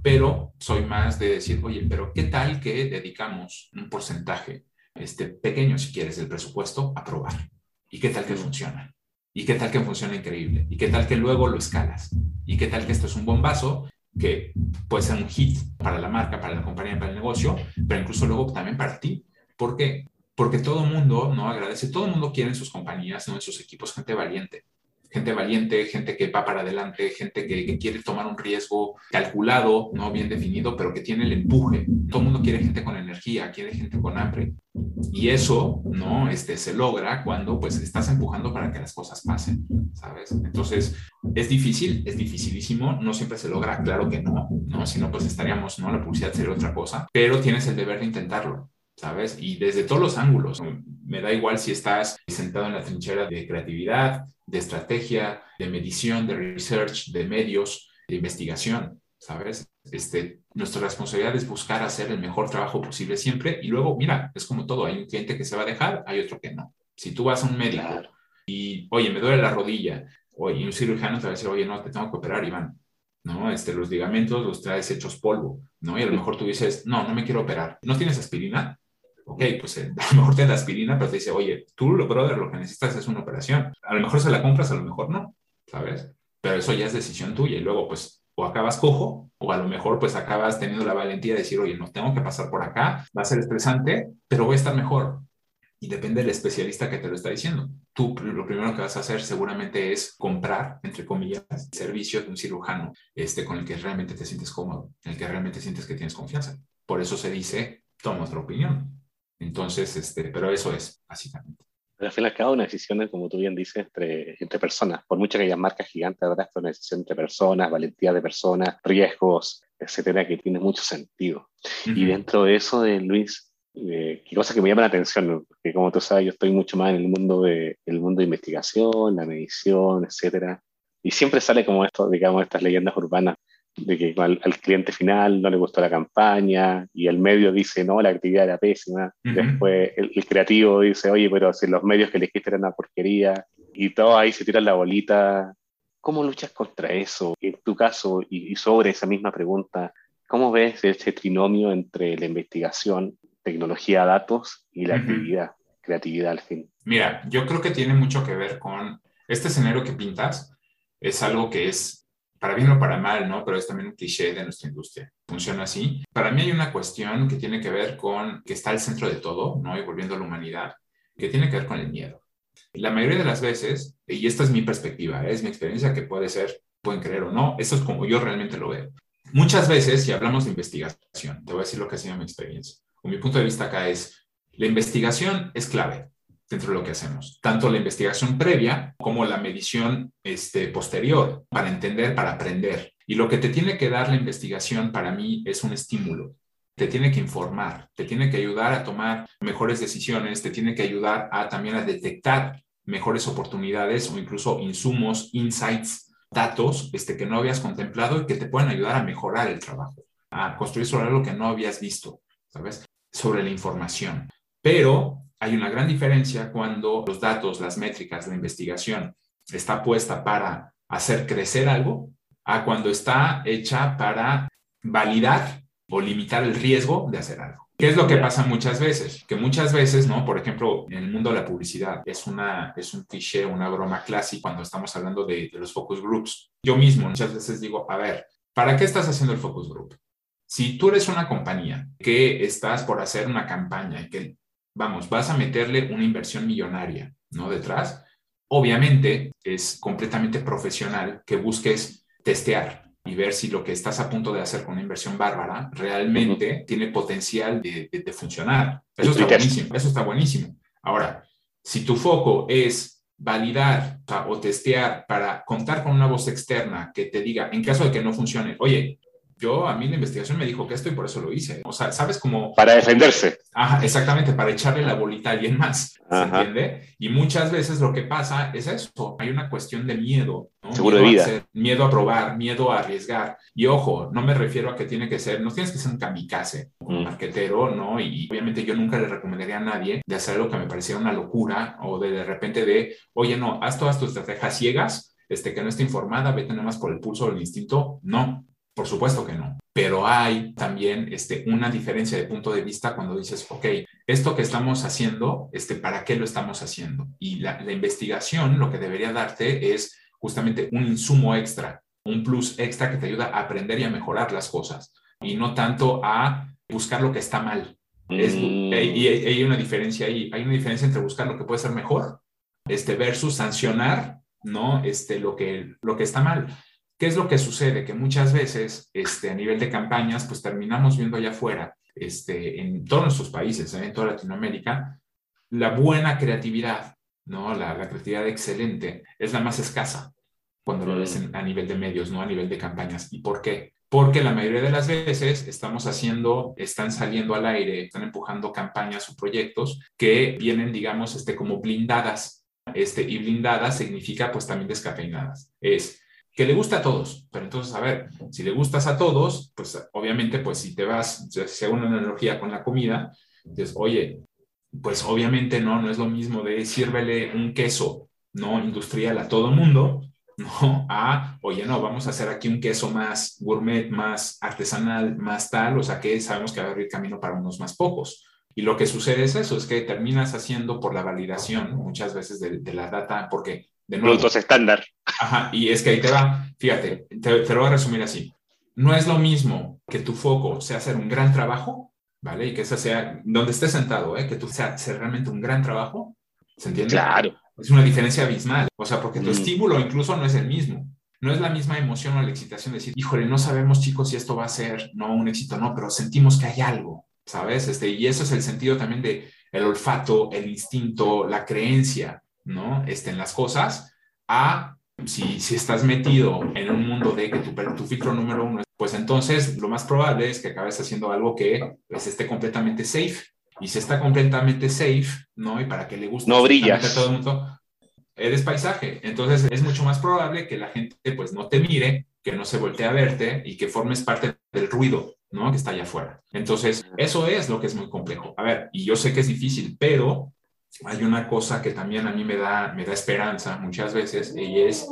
Pero soy más de decir, oye, pero ¿qué tal que dedicamos un porcentaje, este, pequeño, si quieres, del presupuesto a probar? ¿Y qué tal que funciona? ¿Y qué tal que funciona increíble? ¿Y qué tal que luego lo escalas? ¿Y qué tal que esto es un bombazo? que puede ser un hit para la marca, para la compañía, para el negocio, pero incluso luego también para ti. ¿Por qué? Porque todo mundo no agradece, todo mundo quiere en sus compañías, en sus equipos, gente valiente gente valiente, gente que va para adelante, gente que, quiere tomar un riesgo calculado, no bien definido, pero que tiene el empuje. Todo el mundo quiere gente con energía, quiere gente con hambre. Y eso, ¿no? Este, se logra cuando pues estás empujando para que las cosas pasen, ¿sabes? Entonces, es difícil, es dificilísimo, no siempre se logra, claro que no, ¿no? Si no, pues estaríamos, ¿no? La publicidad sería otra cosa, pero tienes el deber de intentarlo. ¿Sabes? Y desde todos los ángulos. Me da igual si estás sentado en la trinchera de creatividad, de estrategia, de medición, de research, de medios, de investigación, ¿sabes? Este, nuestra responsabilidad es buscar hacer el mejor trabajo posible siempre y luego, mira, es como todo, hay un cliente que se va a dejar, hay otro que no. Si tú vas a un médico y, oye, me duele la rodilla, oye, un cirujano te va a decir, oye, no, te tengo que operar, Iván. ¿no? Este, los ligamentos los traes hechos polvo, ¿no? Y a lo mejor tú dices, no, no me quiero operar. ¿No tienes aspirina? Ok, pues eh, a lo mejor te da aspirina, pero te dice, oye, tú, brother, lo que necesitas es una operación. A lo mejor se la compras, a lo mejor no, ¿sabes? Pero eso ya es decisión tuya y luego, pues, o acabas cojo, o a lo mejor, pues, acabas teniendo la valentía de decir, oye, no tengo que pasar por acá, va a ser estresante, pero voy a estar mejor. Y depende del especialista que te lo está diciendo. Tú lo primero que vas a hacer seguramente es comprar, entre comillas, el servicio de un cirujano este, con el que realmente te sientes cómodo, en el que realmente sientes que tienes confianza. Por eso se dice, toma otra opinión. Entonces, este, pero eso es, básicamente. Pero al fin y al cabo, una decisión, como tú bien dices, entre, entre personas. Por mucho que haya marcas gigantes, verdad, es una decisión entre personas, valentía de personas, riesgos, etcétera, que tiene mucho sentido. Y dentro de eso, de Luis, eh, qué cosa que me llama la atención, porque como tú sabes, yo estoy mucho más en el mundo de, el mundo de investigación, la medición, etcétera. Y siempre sale como esto, digamos, estas leyendas urbanas de que al, cliente final no le gustó la campaña y el medio dice, no, la actividad era pésima. Después el, creativo dice, oye, pero si los medios que elegiste eran una porquería y todos ahí se tiran la bolita. ¿Cómo luchas contra eso? En tu caso, y, sobre esa misma pregunta, ¿cómo ves ese trinomio entre la investigación, tecnología, datos y la actividad, creatividad al fin? Mira, yo creo que tiene mucho que ver con este escenario que pintas. Es algo que es para bien o para mal, ¿no? Pero es también un cliché de nuestra industria. Funciona así. Para mí hay una cuestión que tiene que ver con que está al centro de todo, ¿no? Y volviendo a la humanidad, que tiene que ver con el miedo. La mayoría de las veces, y esta es mi perspectiva, ¿eh? es mi experiencia que puede ser, pueden creer o no, eso es como yo realmente lo veo. Muchas veces, si hablamos de investigación, te voy a decir lo que ha sido mi experiencia. O mi punto de vista acá es, la investigación es clave dentro de lo que hacemos, tanto la investigación previa como la medición este, posterior, para entender, para aprender. Y lo que te tiene que dar la investigación para mí es un estímulo. Te tiene que informar, te tiene que ayudar a tomar mejores decisiones, te tiene que ayudar a también a detectar mejores oportunidades o incluso insumos, insights, datos este, que no habías contemplado y que te pueden ayudar a mejorar el trabajo, a construir sobre algo que no habías visto, ¿sabes? Sobre la información. Pero hay una gran diferencia cuando los datos, las métricas, la investigación está puesta para hacer crecer algo a cuando está hecha para validar o limitar el riesgo de hacer algo. ¿Qué es lo que pasa muchas veces? Que muchas veces, ¿no? Por ejemplo, en el mundo de la publicidad es, una, es un cliché, una broma clásica cuando estamos hablando de, de los focus groups. Yo mismo muchas veces digo, a ver, ¿para qué estás haciendo el focus group? Si tú eres una compañía que estás por hacer una campaña y que vamos, vas a meterle una inversión millonaria, ¿no? Detrás. Obviamente es completamente profesional que busques testear y ver si lo que estás a punto de hacer con una inversión bárbara realmente tiene potencial de, funcionar. Eso está buenísimo, eso está buenísimo. Ahora, si tu foco es validar o testear para contar con una voz externa que te diga, en caso de que no funcione, oye, yo, a mí la investigación me dijo que esto y por eso lo hice. O sea, ¿sabes cómo? Para defenderse. Ajá, exactamente, para echarle la bolita a alguien más. ¿Se entiende? Y muchas veces lo que pasa es eso. Hay una cuestión de miedo. Seguro de vida. miedo a probar, miedo a arriesgar. Y ojo, no me refiero a que tiene que ser, no tienes que ser un kamikaze, un marquetero, ¿no? Y obviamente yo nunca le recomendaría a nadie de hacer algo que me pareciera una locura o de de repente de, oye, no, haz todas tus estrategias ciegas, este, que no esté informada, vete nada más por el pulso del instinto. No, por supuesto que no, pero hay también este, una diferencia de punto de vista cuando dices, ok, esto que estamos haciendo, este, ¿para qué lo estamos haciendo? Y la, investigación lo que debería darte es justamente un insumo extra un plus extra que te ayuda a aprender y a mejorar las cosas y no tanto a buscar lo que está mal. Es, Mm. y hay una diferencia ahí, hay una diferencia entre buscar lo que puede ser mejor este, versus sancionar ¿no? este, lo, que, lo que está mal. ¿Qué es lo que sucede? Que muchas veces este, a nivel de campañas, pues terminamos viendo allá afuera, este, en todos nuestros países, ¿eh? en toda Latinoamérica, la buena creatividad, ¿no? La, la, creatividad excelente es la más escasa cuando lo ves en, a nivel de medios, no a nivel de campañas. ¿Y por qué? Porque la mayoría de las veces estamos haciendo, están saliendo al aire, están empujando campañas o proyectos que vienen, digamos, este, como blindadas. Este, y blindadas significa pues también descafeinadas. Es que le gusta a todos, pero entonces, a ver, si le gustas a todos, pues obviamente, pues si te vas, si hago una analogía con la comida, dices, oye, pues obviamente no, no es lo mismo de sírvele un queso no industrial a todo mundo, no a, oye, no, vamos a hacer aquí un queso más gourmet, más artesanal, más tal, o sea que sabemos que va a abrir camino para unos más pocos. Y lo que sucede es eso, es que terminas haciendo por la validación muchas veces de, de la data, porque de nuevo, Productos estándar. Ajá, y es que ahí te va, fíjate, te, te, lo voy a resumir así. No es lo mismo que tu foco sea hacer un gran trabajo, ¿vale? Y que ese sea, donde estés sentado, ¿eh? Que tú sea hacer realmente un gran trabajo, ¿se entiende? Claro. Es una diferencia abismal, o sea, porque tu mm. estímulo incluso no es el mismo. No es la misma emoción o la excitación de decir, híjole, no sabemos chicos si esto va a ser, no, un éxito, no, pero sentimos que hay algo, ¿sabes? Este, y eso es el sentido también de el olfato, el instinto, la creencia, ¿no? En las cosas, a si, si estás metido en un mundo de que tu, tu filtro número uno, pues entonces lo más probable es que acabes haciendo algo que pues, esté completamente safe. Y si está completamente safe, ¿no? Y para que le guste no brillas. a todo el mundo, eres paisaje. Entonces es mucho más probable que la gente pues no te mire, que no se voltee a verte y que formes parte del ruido, ¿no? Que está allá afuera. Entonces, eso es lo que es muy complejo. A ver, y yo sé que es difícil, pero hay una cosa que también a mí me da, me da esperanza muchas veces y es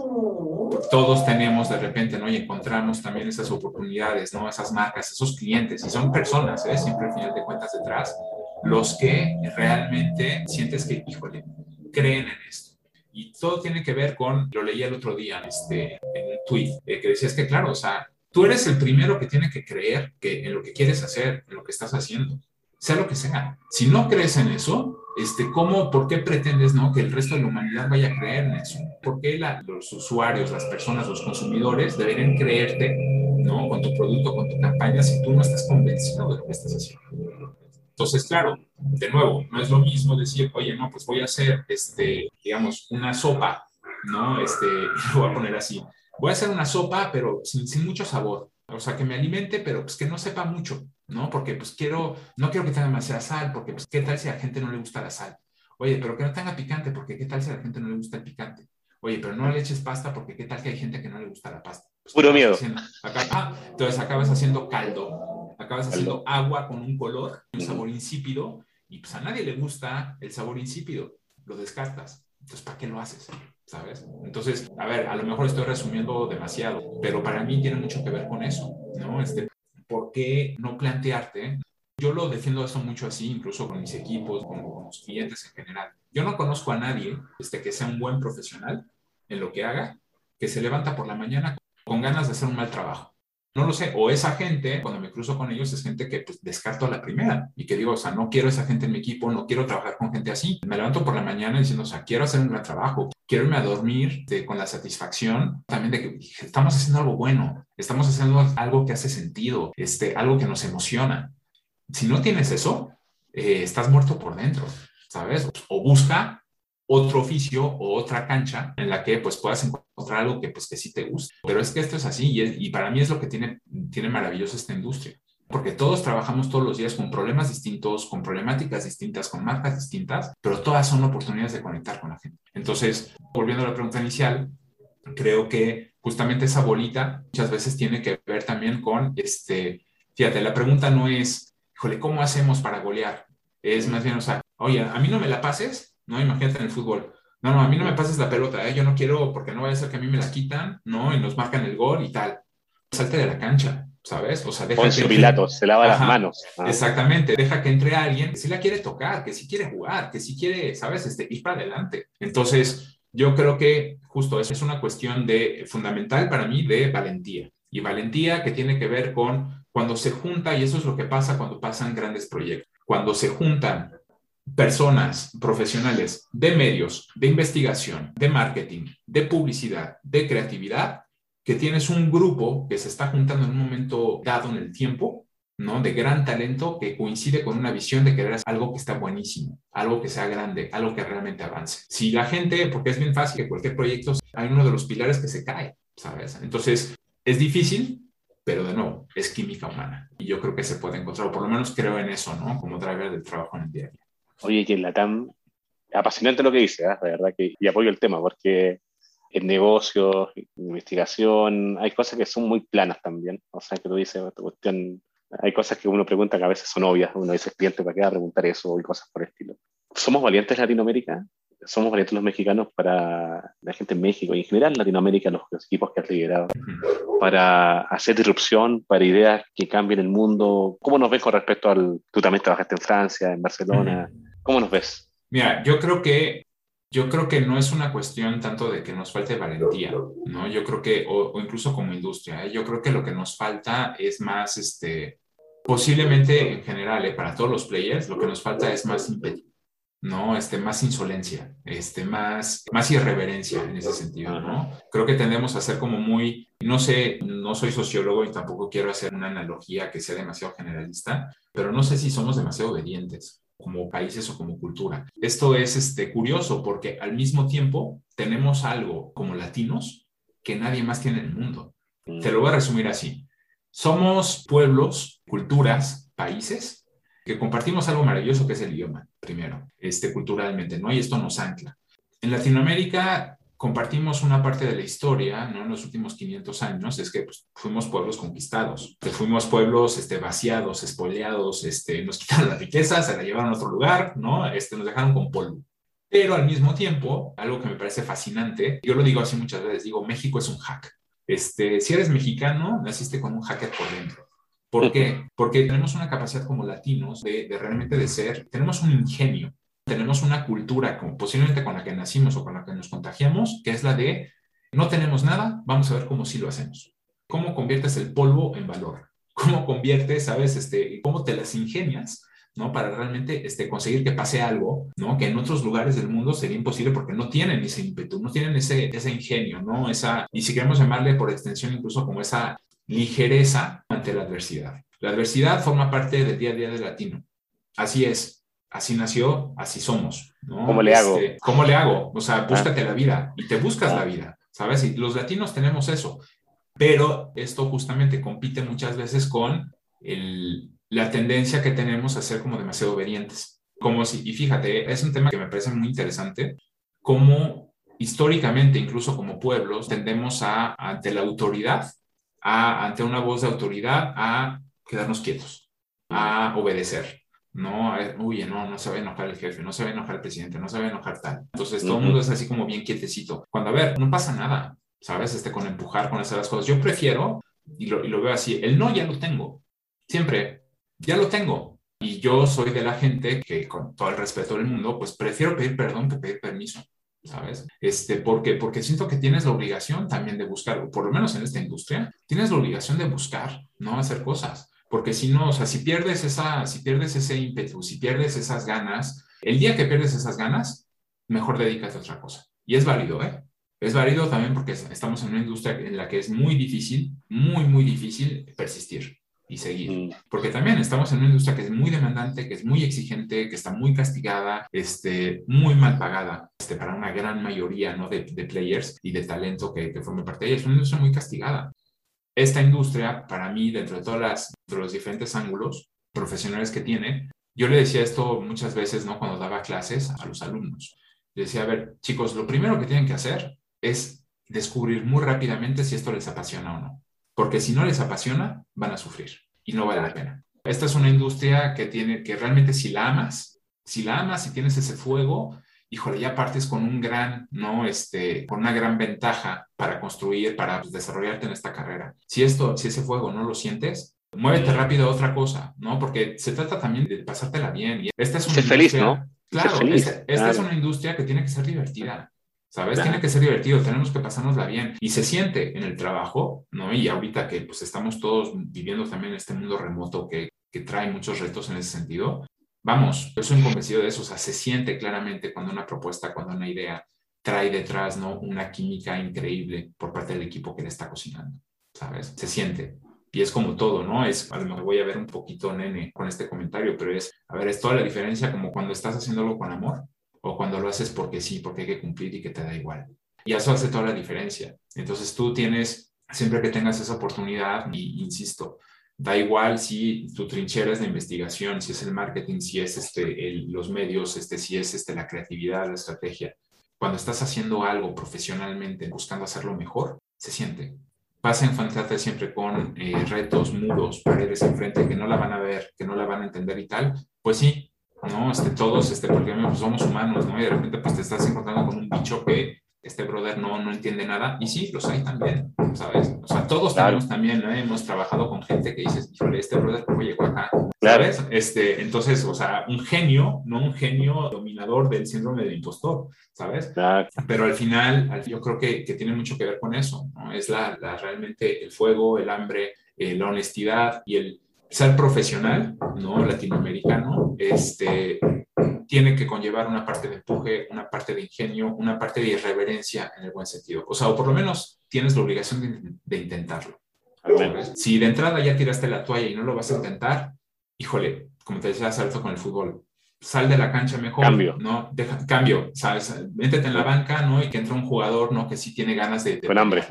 todos tenemos de repente, ¿no? Y encontramos también esas oportunidades, ¿no? Esas marcas, esos clientes, y son personas, ¿eh? Siempre al final de cuentas detrás, los que realmente sientes que, híjole, creen en esto. Y todo tiene que ver con, lo leí el otro día este, en un tweet, eh, que decías que, claro, o sea, tú eres el primero que tiene que creer que en lo que quieres hacer, en lo que estás haciendo, sea lo que sea. Si no crees en eso, este, ¿cómo, por qué pretendes ¿no? que el resto de la humanidad vaya a creer en eso? ¿Por qué la, los usuarios, las personas, los consumidores deberían creerte ¿no? con tu producto, con tu campaña, si tú no estás convencido de lo que estás haciendo? Entonces, claro, de nuevo, no es lo mismo decir, oye, no, pues voy a hacer, este, digamos, una sopa, ¿no? Este, lo voy a poner así. Voy a hacer una sopa, pero sin, sin mucho sabor. O sea, que me alimente, pero pues que no sepa mucho, ¿no? Porque pues quiero, no quiero que tenga demasiada sal, porque pues qué tal si a la gente no le gusta la sal. Oye, pero que no tenga picante, porque qué tal si a la gente no le gusta el picante. Oye, pero no le eches pasta, porque qué tal que hay gente que no le gusta la pasta. Pues, Puro miedo. Haciendo, acá, ah, entonces acabas haciendo caldo, acabas haciendo agua con un color, un sabor insípido, y pues a nadie le gusta el sabor insípido, lo descartas. Entonces, ¿para qué lo haces? ¿Sabes? Entonces, a ver, a lo mejor estoy resumiendo demasiado, pero para mí tiene mucho que ver con eso, ¿no? Este, ¿Por qué no plantearte? Yo lo defiendo eso mucho así, incluso con mis equipos, con, con los clientes en general. Yo no conozco a nadie este, que sea un buen profesional en lo que haga, que se levanta por la mañana con ganas de hacer un mal trabajo. No lo sé, o esa gente, cuando me cruzo con ellos, es gente que pues, descarto a la primera y que digo, o sea, no quiero esa gente en mi equipo, no quiero trabajar con gente así. Me levanto por la mañana diciendo, o sea, quiero hacer un gran trabajo, quiero irme a dormir de, con la satisfacción también de que estamos haciendo algo bueno, estamos haciendo algo que hace sentido, este, algo que nos emociona. Si no tienes eso, eh, estás muerto por dentro, ¿sabes? O busca otro oficio o otra cancha en la que pues puedas encontrar algo que pues que sí te guste. Pero es que esto es así y, y para mí es lo que tiene, tiene maravilloso esta industria. Porque todos trabajamos todos los días con problemas distintos, con problemáticas distintas, con marcas distintas, pero todas son oportunidades de conectar con la gente. Entonces, volviendo a la pregunta inicial, creo que justamente esa bolita muchas veces tiene que ver también con, este, fíjate, la pregunta no es, híjole, ¿cómo hacemos para golear? Es más bien, o sea, oye, a mí no me la pases, ¿no? Imagínate en el fútbol. No, no, a mí no me pases la pelota, ¿eh? yo no quiero, porque no vaya a ser que a mí me la quitan, ¿no? Y nos marcan el gol y tal. Salte de la cancha, ¿sabes? O sea, deja Poncio Pilato, se lava Ajá, las manos. Ah. Exactamente, deja que entre alguien que sí la quiere tocar, que sí quiere jugar, que sí quiere, ¿sabes? Este, ir para adelante. Entonces, Yo creo que justo eso es una cuestión de fundamental para mí de valentía. Y valentía que tiene que ver con cuando se junta, y eso es lo que pasa cuando pasan grandes proyectos, cuando se juntan personas profesionales de medios, de investigación, de marketing, de publicidad, de creatividad, que tienes un grupo que se está juntando en un momento dado en el tiempo, ¿no? De gran talento que coincide con una visión de querer hacer algo que está buenísimo, algo que sea grande, algo que realmente avance. Si la gente, porque es bien fácil que cualquier proyecto, hay uno de los pilares que se cae, ¿sabes? Entonces, es difícil, pero de nuevo, es química humana. Y yo creo que se puede encontrar, o por lo menos creo en eso, ¿no? Como driver del trabajo en el día a día. Oye, que en la TAM, apasionante lo que dice, ¿eh? de verdad que, y apoyo el tema, porque en negocios, en investigación, hay cosas que son muy planas también. O sea, que tú dices, cuestión, hay cosas que uno pregunta que a veces son obvias. Uno dice, cliente, ¿para qué va a preguntar eso? Y cosas por el estilo. ¿Somos valientes en Latinoamérica? ¿Somos valientes los mexicanos para la gente en México y en general Latinoamérica, los, equipos que has liderado, para hacer disrupción, para ideas que cambien el mundo? ¿Cómo nos ves con respecto al... Tú también trabajaste en Francia, en Barcelona. ¿Cómo nos ves? Mira, yo creo que yo creo que no es una cuestión tanto de que nos falte valentía, ¿no? Yo creo que, o, incluso como industria, ¿eh? yo creo que lo que nos falta es más, este, posiblemente en general, ¿eh? para todos los players, lo que nos falta es más ímpetu, ¿no? Este, más insolencia, este, más, más irreverencia en ese sentido, ¿no? Creo que tendemos a ser como muy, no sé, no soy sociólogo y tampoco quiero hacer una analogía que sea demasiado generalista, pero no sé si somos demasiado obedientes como países o como cultura. Esto es este, curioso porque al mismo tiempo tenemos algo como latinos que nadie más tiene en el mundo. Te lo voy a resumir así. Somos pueblos, culturas, países que compartimos algo maravilloso que es el idioma, primero, este, culturalmente, ¿no? Y esto nos ancla. En Latinoamérica compartimos una parte de la historia, ¿no? En los últimos 500 años, es que pues, fuimos pueblos conquistados, que fuimos pueblos este, vaciados, espoleados, este, nos quitaron la riqueza, se la llevaron a otro lugar, ¿no? Este, nos dejaron con polvo. Pero al mismo tiempo, algo que me parece fascinante, yo lo digo así muchas veces, digo, México es un hack. Este, si eres mexicano, naciste con un hacker por dentro. ¿Por qué? Porque tenemos una capacidad como latinos de, de realmente de ser, tenemos un ingenio, tenemos una cultura, como posiblemente con la que nacimos o con la que nos contagiamos, que es la de no tenemos nada, vamos a ver cómo sí lo hacemos. ¿Cómo conviertes el polvo en valor? ¿Cómo conviertes, sabes, este, cómo te las ingenias, ¿no? Para realmente este, conseguir que pase algo, ¿no? Que en otros lugares del mundo sería imposible porque no tienen ese ímpetu, no tienen ese, ese ingenio, ¿no? Esa, y si queremos llamarle por extensión incluso como esa ligereza ante la adversidad. La adversidad forma parte del día a día del latino. Así es, así nació, así somos. ¿no? ¿Cómo le hago? Este, ¿Cómo le hago? O sea, ah. búscate la vida y te buscas la ah. vida, ¿sabes? Y los latinos tenemos eso, pero esto justamente compite muchas veces con la tendencia que tenemos a ser como demasiado obedientes. Como si, y fíjate, es un tema que me parece muy interesante, como históricamente, incluso como pueblos, tendemos a, ante la autoridad, a, ante una voz de autoridad, a quedarnos quietos, a obedecer no, uy, no, no se va a enojar el jefe, no se va a enojar el presidente, no se va a enojar tal. Entonces todo el mundo es así como bien quietecito. Cuando, a ver, no pasa nada, ¿sabes? Este, con empujar, con hacer las cosas. Yo prefiero, y lo, y lo veo así, el no ya lo tengo, siempre, ya lo tengo. Y yo soy de la gente que, con todo el respeto del mundo, pues prefiero pedir perdón que pedir permiso. ¿sabes? Este, porque, porque siento que tienes la obligación también de buscar, por lo menos en esta industria, tienes la obligación de buscar, no hacer cosas porque si no, o sea, si pierdes, esa, si pierdes ese ímpetu, si pierdes esas ganas, el día que pierdes esas ganas, mejor dedícate a otra cosa. Y es válido, ¿eh? Es válido también porque estamos en una industria en la que es muy difícil, muy, muy difícil persistir y seguir. Mm. Porque también estamos en una industria que es muy demandante, que es muy exigente, que está muy castigada, este, muy mal pagada este, para una gran mayoría ¿no? de, de players y de talento que, que forman parte de ella. Es una industria muy castigada esta industria, para mí, dentro de todas las, los diferentes ángulos profesionales que tiene, yo le decía esto muchas veces, ¿no? Cuando daba clases a los alumnos. Le decía, a ver, chicos, lo primero que tienen que hacer es descubrir muy rápidamente si esto les apasiona o no. Porque si no les apasiona, van a sufrir y no vale la pena. Esta es una industria que tiene, que realmente si la amas, si la amas, si tienes ese fuego, híjole, ya partes con un gran, ¿no? Este, con una gran ventaja para construir, para pues, desarrollarte en esta carrera. Si esto, si ese fuego no lo sientes, muévete rápido a otra cosa, ¿no? Porque se trata también de pasártela bien. Y esta es una feliz, ¿no? Claro, esta, es una industria que tiene que ser divertida. ¿Sabes? Tiene que ser divertido, tenemos que pasárnosla bien. Y se siente en el trabajo, ¿no? Y ahorita que pues estamos todos viviendo también este mundo remoto que, que trae muchos retos en ese sentido, vamos, yo soy convencido de eso, o sea, se siente claramente cuando una propuesta, cuando una idea trae detrás, ¿no? Una química increíble por parte del equipo que le está cocinando, ¿sabes? Se siente. Y es como todo, ¿no? Es, a lo voy a ver un poquito nene con este comentario, pero es, a ver, es toda la diferencia como cuando estás haciéndolo con amor o cuando lo haces porque sí, porque hay que cumplir y que te da igual. Y eso hace toda la diferencia. Entonces tú tienes, siempre que tengas esa oportunidad, y insisto, da igual si tu trinchera es la investigación, si es el marketing, si es este, los medios, este, si es este, la creatividad, la estrategia. Cuando estás haciendo algo profesionalmente, buscando hacerlo mejor, se siente. Vas a enfrentarte siempre con eh, retos, muros, paredes enfrente que no la van a ver, que no la van a entender y tal. Pues sí, ¿no? Este, todos, este, porque somos humanos, ¿no? Y de repente pues te estás encontrando con un bicho que este brother no, no entiende nada. Y sí, los hay también, ¿sabes? O sea, todos tenemos también, ¿no? Hemos trabajado con gente que dices, híjole, este brother, ¿cómo llegó acá? ¿Sabes? Este, entonces, o sea, un genio, no un genio dominador del síndrome del impostor, ¿sabes? Pero al final, yo creo que, que, tiene mucho que ver con eso, ¿no? Es la, la realmente el fuego, el hambre, eh, la honestidad y el ser profesional, ¿no? Latinoamericano, este, tiene que conllevar una parte de empuje, una parte de ingenio, una parte de irreverencia en el buen sentido. O sea, o por lo menos tienes la obligación de, intentarlo. Si de entrada ya tiraste la toalla y no lo vas a intentar, híjole, como te decía salto con el fútbol, sal de la cancha mejor. Cambio. ¿no? Deja, cambio, ¿sabes? Métete en la banca, ¿no? Y que entre un jugador, ¿no? Que sí tiene ganas de... con hambre.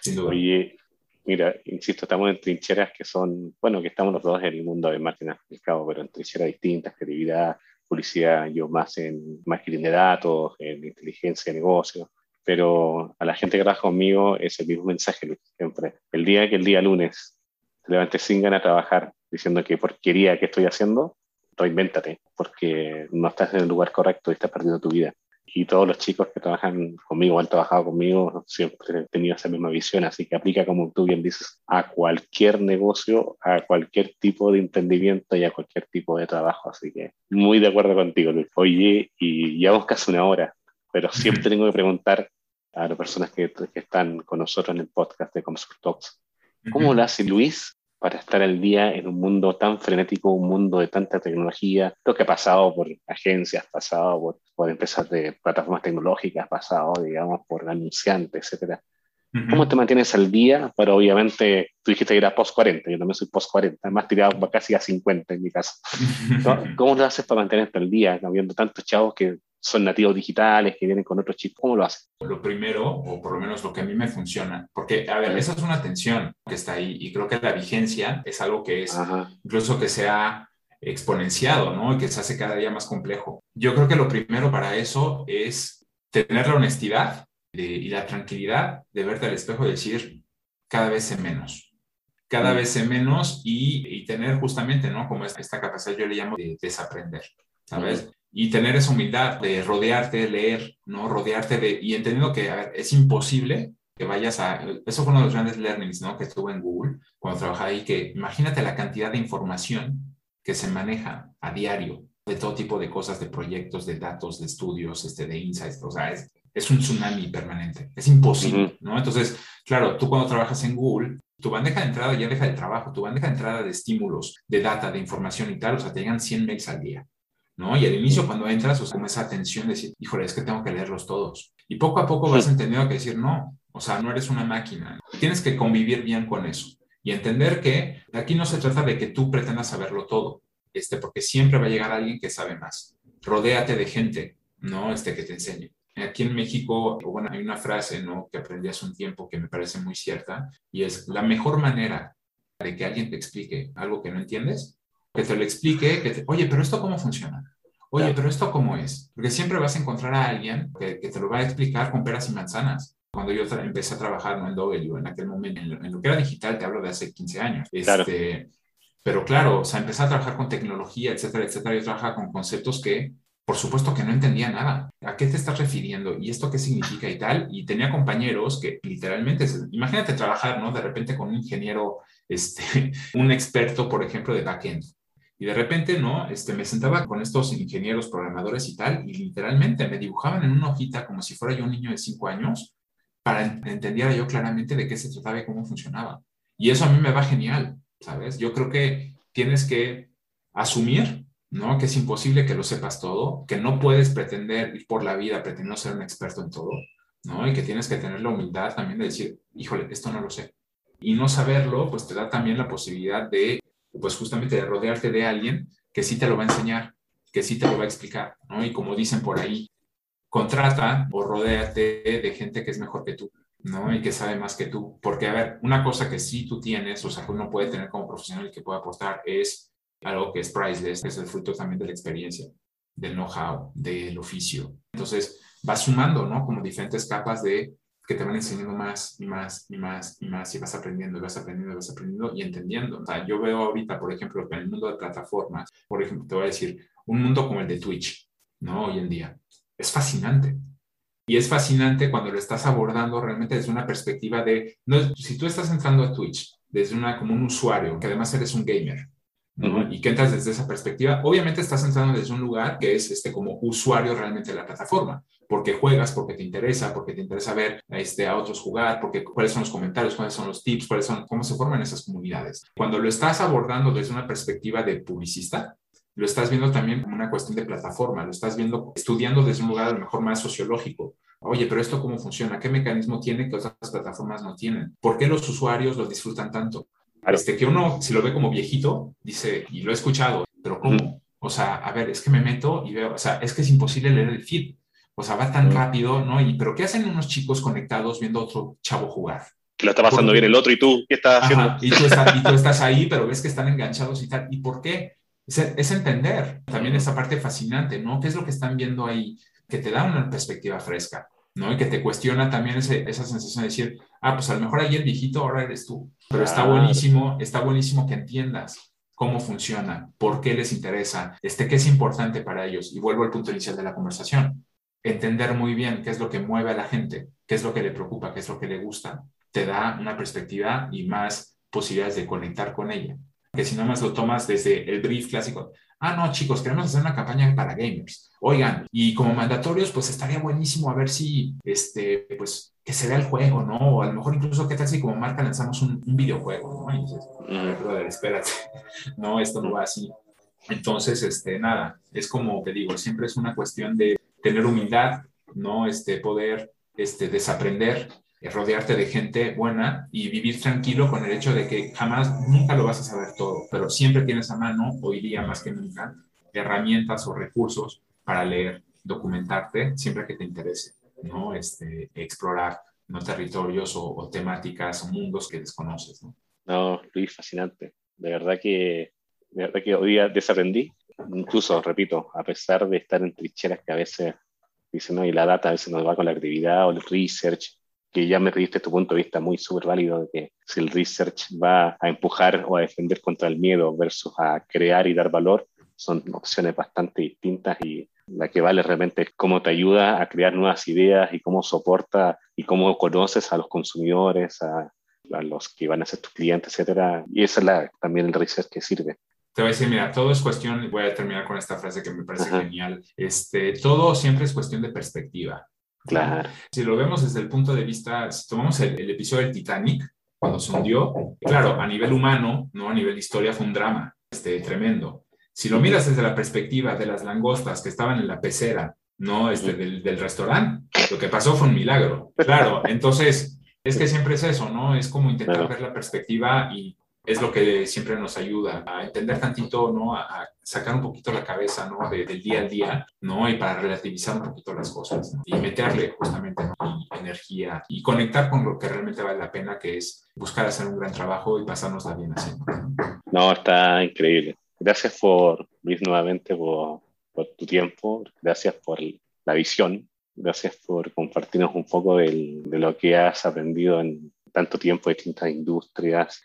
Sin duda. Oye, Mira, insisto, estamos en trincheras que son, bueno, que estamos los dos en el mundo de marketing aplicado, pero en trincheras distintas, creatividad, publicidad, yo más en marketing de datos, en inteligencia de negocio, pero a la gente que trabaja conmigo es el mismo mensaje siempre. El día que el día lunes te levantes sin ganas de trabajar diciendo que porquería que estoy haciendo, reinvéntate, porque no estás en el lugar correcto y estás perdiendo tu vida y todos los chicos que trabajan conmigo, han trabajado conmigo, siempre han tenido esa misma visión, así que aplica, como tú bien dices, a cualquier negocio, a cualquier tipo de emprendimiento y a cualquier tipo de trabajo, así que muy de acuerdo contigo, Luis. Oye, y llevamos casi una hora, pero siempre tengo que preguntar a las personas que, que están con nosotros en el podcast de Comscore Talks, ¿cómo lo hace Luis para estar al día en un mundo tan frenético, un mundo de tanta tecnología, lo que ha pasado por agencias, pasado por, por empresas de plataformas tecnológicas, pasado, digamos, por anunciantes, etcétera. ¿Cómo te mantienes al día? Pero obviamente tú dijiste que era post 40, yo también soy post 40, más tirado casi a 50 en mi caso. ¿Cómo lo haces para mantenerte al día, habiendo tantos chavos que son nativos digitales, que vienen con otros chips, ¿cómo lo hacen? Lo primero, o por lo menos lo que a mí me funciona, porque, a ver, esa es una tensión que está ahí y creo que la vigencia es algo que es, incluso que se ha exponenciado, ¿no? Y que se hace cada día más complejo. Yo creo que lo primero para eso es tener la honestidad y la tranquilidad de verte al espejo y decir, cada vez sé menos, cada mm. vez sé menos y, y, tener justamente, ¿no? Como esta, esta capacidad yo le llamo de desaprender, ¿sabes? y tener esa humildad de rodearte, leer, ¿no? Rodearte de, y entendiendo que, a ver, es imposible que vayas a, eso fue uno de los grandes learnings, ¿no? Que estuve en Google cuando trabajaba ahí, que imagínate la cantidad de información que se maneja a diario de todo tipo de cosas, de proyectos, de datos, de estudios, este, de insights, o sea, es, es un tsunami permanente, es imposible, ¿no? Entonces, claro, tú cuando trabajas en Google, tu bandeja de entrada ya deja de trabajo, tu bandeja de entrada de estímulos, de data, de información y tal, o sea, te llegan 100 mails al día. ¿no? Y al inicio cuando entras, o sea, esa atención de decir, híjole, es que tengo que leerlos todos. Y poco a poco vas entendiendo que decir, no, o sea, no eres una máquina. Tienes que convivir bien con eso y entender que aquí no se trata de que tú pretendas saberlo todo, este, porque siempre va a llegar alguien que sabe más. Rodéate de gente, ¿no? Este, que te enseñe. Aquí en México, bueno, hay una frase, ¿no? Que aprendí hace un tiempo que me parece muy cierta y es la mejor manera de que alguien te explique algo que no entiendes que te lo explique, que te, oye, pero esto cómo funciona, oye, pero esto cómo es, porque siempre vas a encontrar a alguien que, te lo va a explicar con peras y manzanas. Cuando yo empecé a trabajar ¿no? en W, en aquel momento, en lo, que era digital, te hablo de hace 15 años. Este, Pero claro, o sea, empecé a trabajar con tecnología, etcétera, etcétera. Yo trabajaba con conceptos que, por supuesto, que no entendía nada. ¿A qué te estás refiriendo? ¿Y esto qué significa y tal? Y tenía compañeros que literalmente, imagínate trabajar, ¿no? De repente con un ingeniero, este, un experto, por ejemplo, de backend Y de repente, ¿no? Este, me sentaba con estos ingenieros, programadores y tal, y literalmente me dibujaban en una hojita como si fuera yo un niño de cinco años para entendiera yo claramente de qué se trataba y cómo funcionaba. Y eso a mí me va genial, ¿sabes? Yo creo que tienes que asumir, ¿no? Que es imposible que lo sepas todo, que no puedes pretender ir por la vida pretendiendo ser un experto en todo, ¿no? Y que tienes que tener la humildad también de decir, híjole, esto no lo sé. Y no saberlo, pues te da también la posibilidad de pues justamente de rodearte de alguien que sí te lo va a enseñar, que sí te lo va a explicar, ¿no? Y como dicen por ahí, contrata o rodéate de gente que es mejor que tú, ¿no? Y que sabe más que tú. Porque, a ver, una cosa que sí tú tienes, o sea, que uno puede tener como profesional que puede aportar es algo que es priceless, que es el fruto también de la experiencia, del know-how, del oficio. Entonces, vas sumando, ¿no? Como diferentes capas de que te van enseñando más y más y más y más y vas aprendiendo y vas aprendiendo y vas aprendiendo y entendiendo. O sea, yo veo ahorita, por ejemplo, en el mundo de plataformas, por ejemplo, te voy a decir, un mundo como el de Twitch, ¿no? Hoy en día. Es fascinante. Y es fascinante cuando lo estás abordando realmente desde una perspectiva de, no, si tú estás entrando a Twitch desde una, como un usuario, que además eres un gamer, y que entras desde esa perspectiva, obviamente estás entrando desde un lugar que es este, como usuario realmente de la plataforma, porque juegas, porque te interesa, porque te interesa ver este, a otros jugar, porque cuáles son los comentarios, cuáles son los tips, cuáles son, cómo se forman esas comunidades. Cuando lo estás abordando desde una perspectiva de publicista, lo estás viendo también como una cuestión de plataforma, lo estás viendo, estudiando desde un lugar a lo mejor más sociológico. Oye, pero esto cómo funciona, qué mecanismo tiene que otras plataformas no tienen, por qué los usuarios lo disfrutan tanto. Este, que uno, si lo ve como viejito, dice, y lo he escuchado, pero ¿cómo? O sea, a ver, es que me meto y veo, o sea, es que es imposible leer el feed. O sea, va tan rápido, ¿no? Y, pero ¿qué hacen unos chicos conectados viendo a otro chavo jugar? Que lo está pasando bien el otro y tú, ¿qué estás haciendo? y, tú estás, ahí, pero ves que están enganchados y tal. ¿Y por qué? Es, es, entender también esa parte fascinante, ¿no? ¿Qué es lo que están viendo ahí? Que te da una perspectiva fresca, ¿no? Y que te cuestiona también ese, esa sensación de decir, ah, pues a lo mejor ayer viejito, ahora eres tú. Pero está buenísimo, está buenísimo que entiendas cómo funciona, por qué les interesa, este, qué es importante para ellos. Y vuelvo al punto inicial de la conversación. Entender muy bien qué es lo que mueve a la gente, qué es lo que le preocupa, qué es lo que le gusta, te da una perspectiva y más posibilidades de conectar con ella. Que si no más lo tomas desde el brief clásico, ah, no, chicos, queremos hacer una campaña para gamers. Oigan, y como mandatorios, pues estaría buenísimo a ver si, este, pues, que se vea el juego, ¿no? O a lo mejor incluso, ¿qué tal si como marca lanzamos un, videojuego, ¿no? Y dices, brother, espérate, no, esto no va así. Entonces, este, nada, es como te digo, siempre es una cuestión de tener humildad, ¿no? Este, poder, este, desaprender, eh, rodearte de gente buena y vivir tranquilo con el hecho de que jamás, nunca lo vas a saber todo, pero siempre tienes a mano, hoy día más que nunca, herramientas o recursos para leer, documentarte siempre que te interese. ¿no? Este, explorar ¿no? territorios o, temáticas o mundos que desconoces. ¿no? no, Luis, fascinante. De verdad que, de verdad que hoy día desaprendí. Incluso, repito, a pesar de estar en trincheras que a veces dicen, no, y la data a veces nos va con la actividad o el research, que ya me diste tu punto de vista muy súper válido de que si el research va a empujar o a defender contra el miedo versus a crear y dar valor, son opciones bastante distintas y la que vale realmente es cómo te ayuda a crear nuevas ideas y cómo soporta y cómo conoces a los consumidores, a, los que van a ser tus clientes, etcétera. Y esa es la, también el research que sirve. Te voy a decir, mira, todo es cuestión, voy a terminar con esta frase que me parece genial, este, todo siempre es cuestión de perspectiva. Claro. Si lo vemos desde el punto de vista, si tomamos el, el episodio del Titanic, cuando se hundió, claro, a nivel humano, no a nivel de historia, fue un drama este, tremendo. Si lo miras desde la perspectiva de las langostas que estaban en la pecera, no este, del, del restaurante, lo que pasó fue un milagro. Claro, entonces es que siempre es eso, ¿no? Es como intentar ver la perspectiva y es lo que siempre nos ayuda a entender tantito, ¿no? A, sacar un poquito la cabeza, ¿no? del día al día, ¿no? Y para relativizar un poquito las cosas y meterle justamente energía y conectar con lo que realmente vale la pena, que es buscar hacer un gran trabajo y pasárnosla bien haciendo. No, está increíble. Gracias por, Luis, nuevamente por, tu tiempo, gracias por la visión, gracias por compartirnos un poco de lo que has aprendido en tanto tiempo, distintas industrias,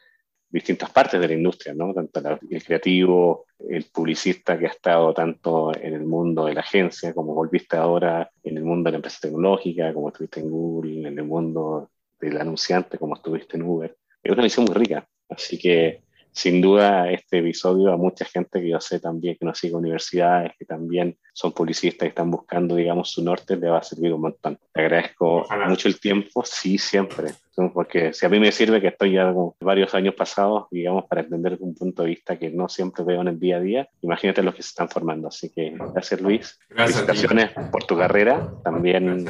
distintas partes de la industria, ¿no? Tanto el creativo, el publicista que ha estado tanto en el mundo de la agencia, como volviste ahora en el mundo de la empresa tecnológica, como estuviste en Google, en el mundo del anunciante, como estuviste en Uber. Es una visión muy rica, así que sin duda este episodio a mucha gente que yo sé también que no sigue universidades, que también son publicistas y están buscando, digamos, su norte, le va a servir un montón. Te agradezco mucho el tiempo, sí, siempre, porque si a mí me sirve que estoy ya varios años pasados, digamos, para entender un punto de vista que no siempre veo en el día a día, imagínate los que se están formando. Así que gracias Luis, gracias felicitaciones por tu carrera, también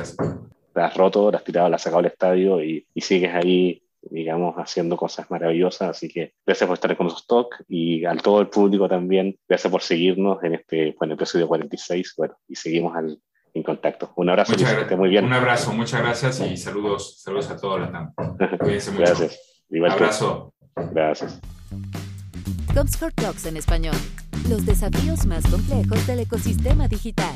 la has roto, la has tirado, la has sacado del estadio y, y sigues ahí digamos, haciendo cosas maravillosas. Así que gracias por estar con nosotros y a todo el público también. Gracias por seguirnos en este bueno, episodio 46. Bueno, y seguimos al, en contacto. Un abrazo, muchas, muy bien. Un abrazo, muchas gracias y saludos, saludos a todos la Cuídense mucho. Gracias. Un abrazo. Gracias. Comscore Talks en español. Los desafíos más complejos del ecosistema digital.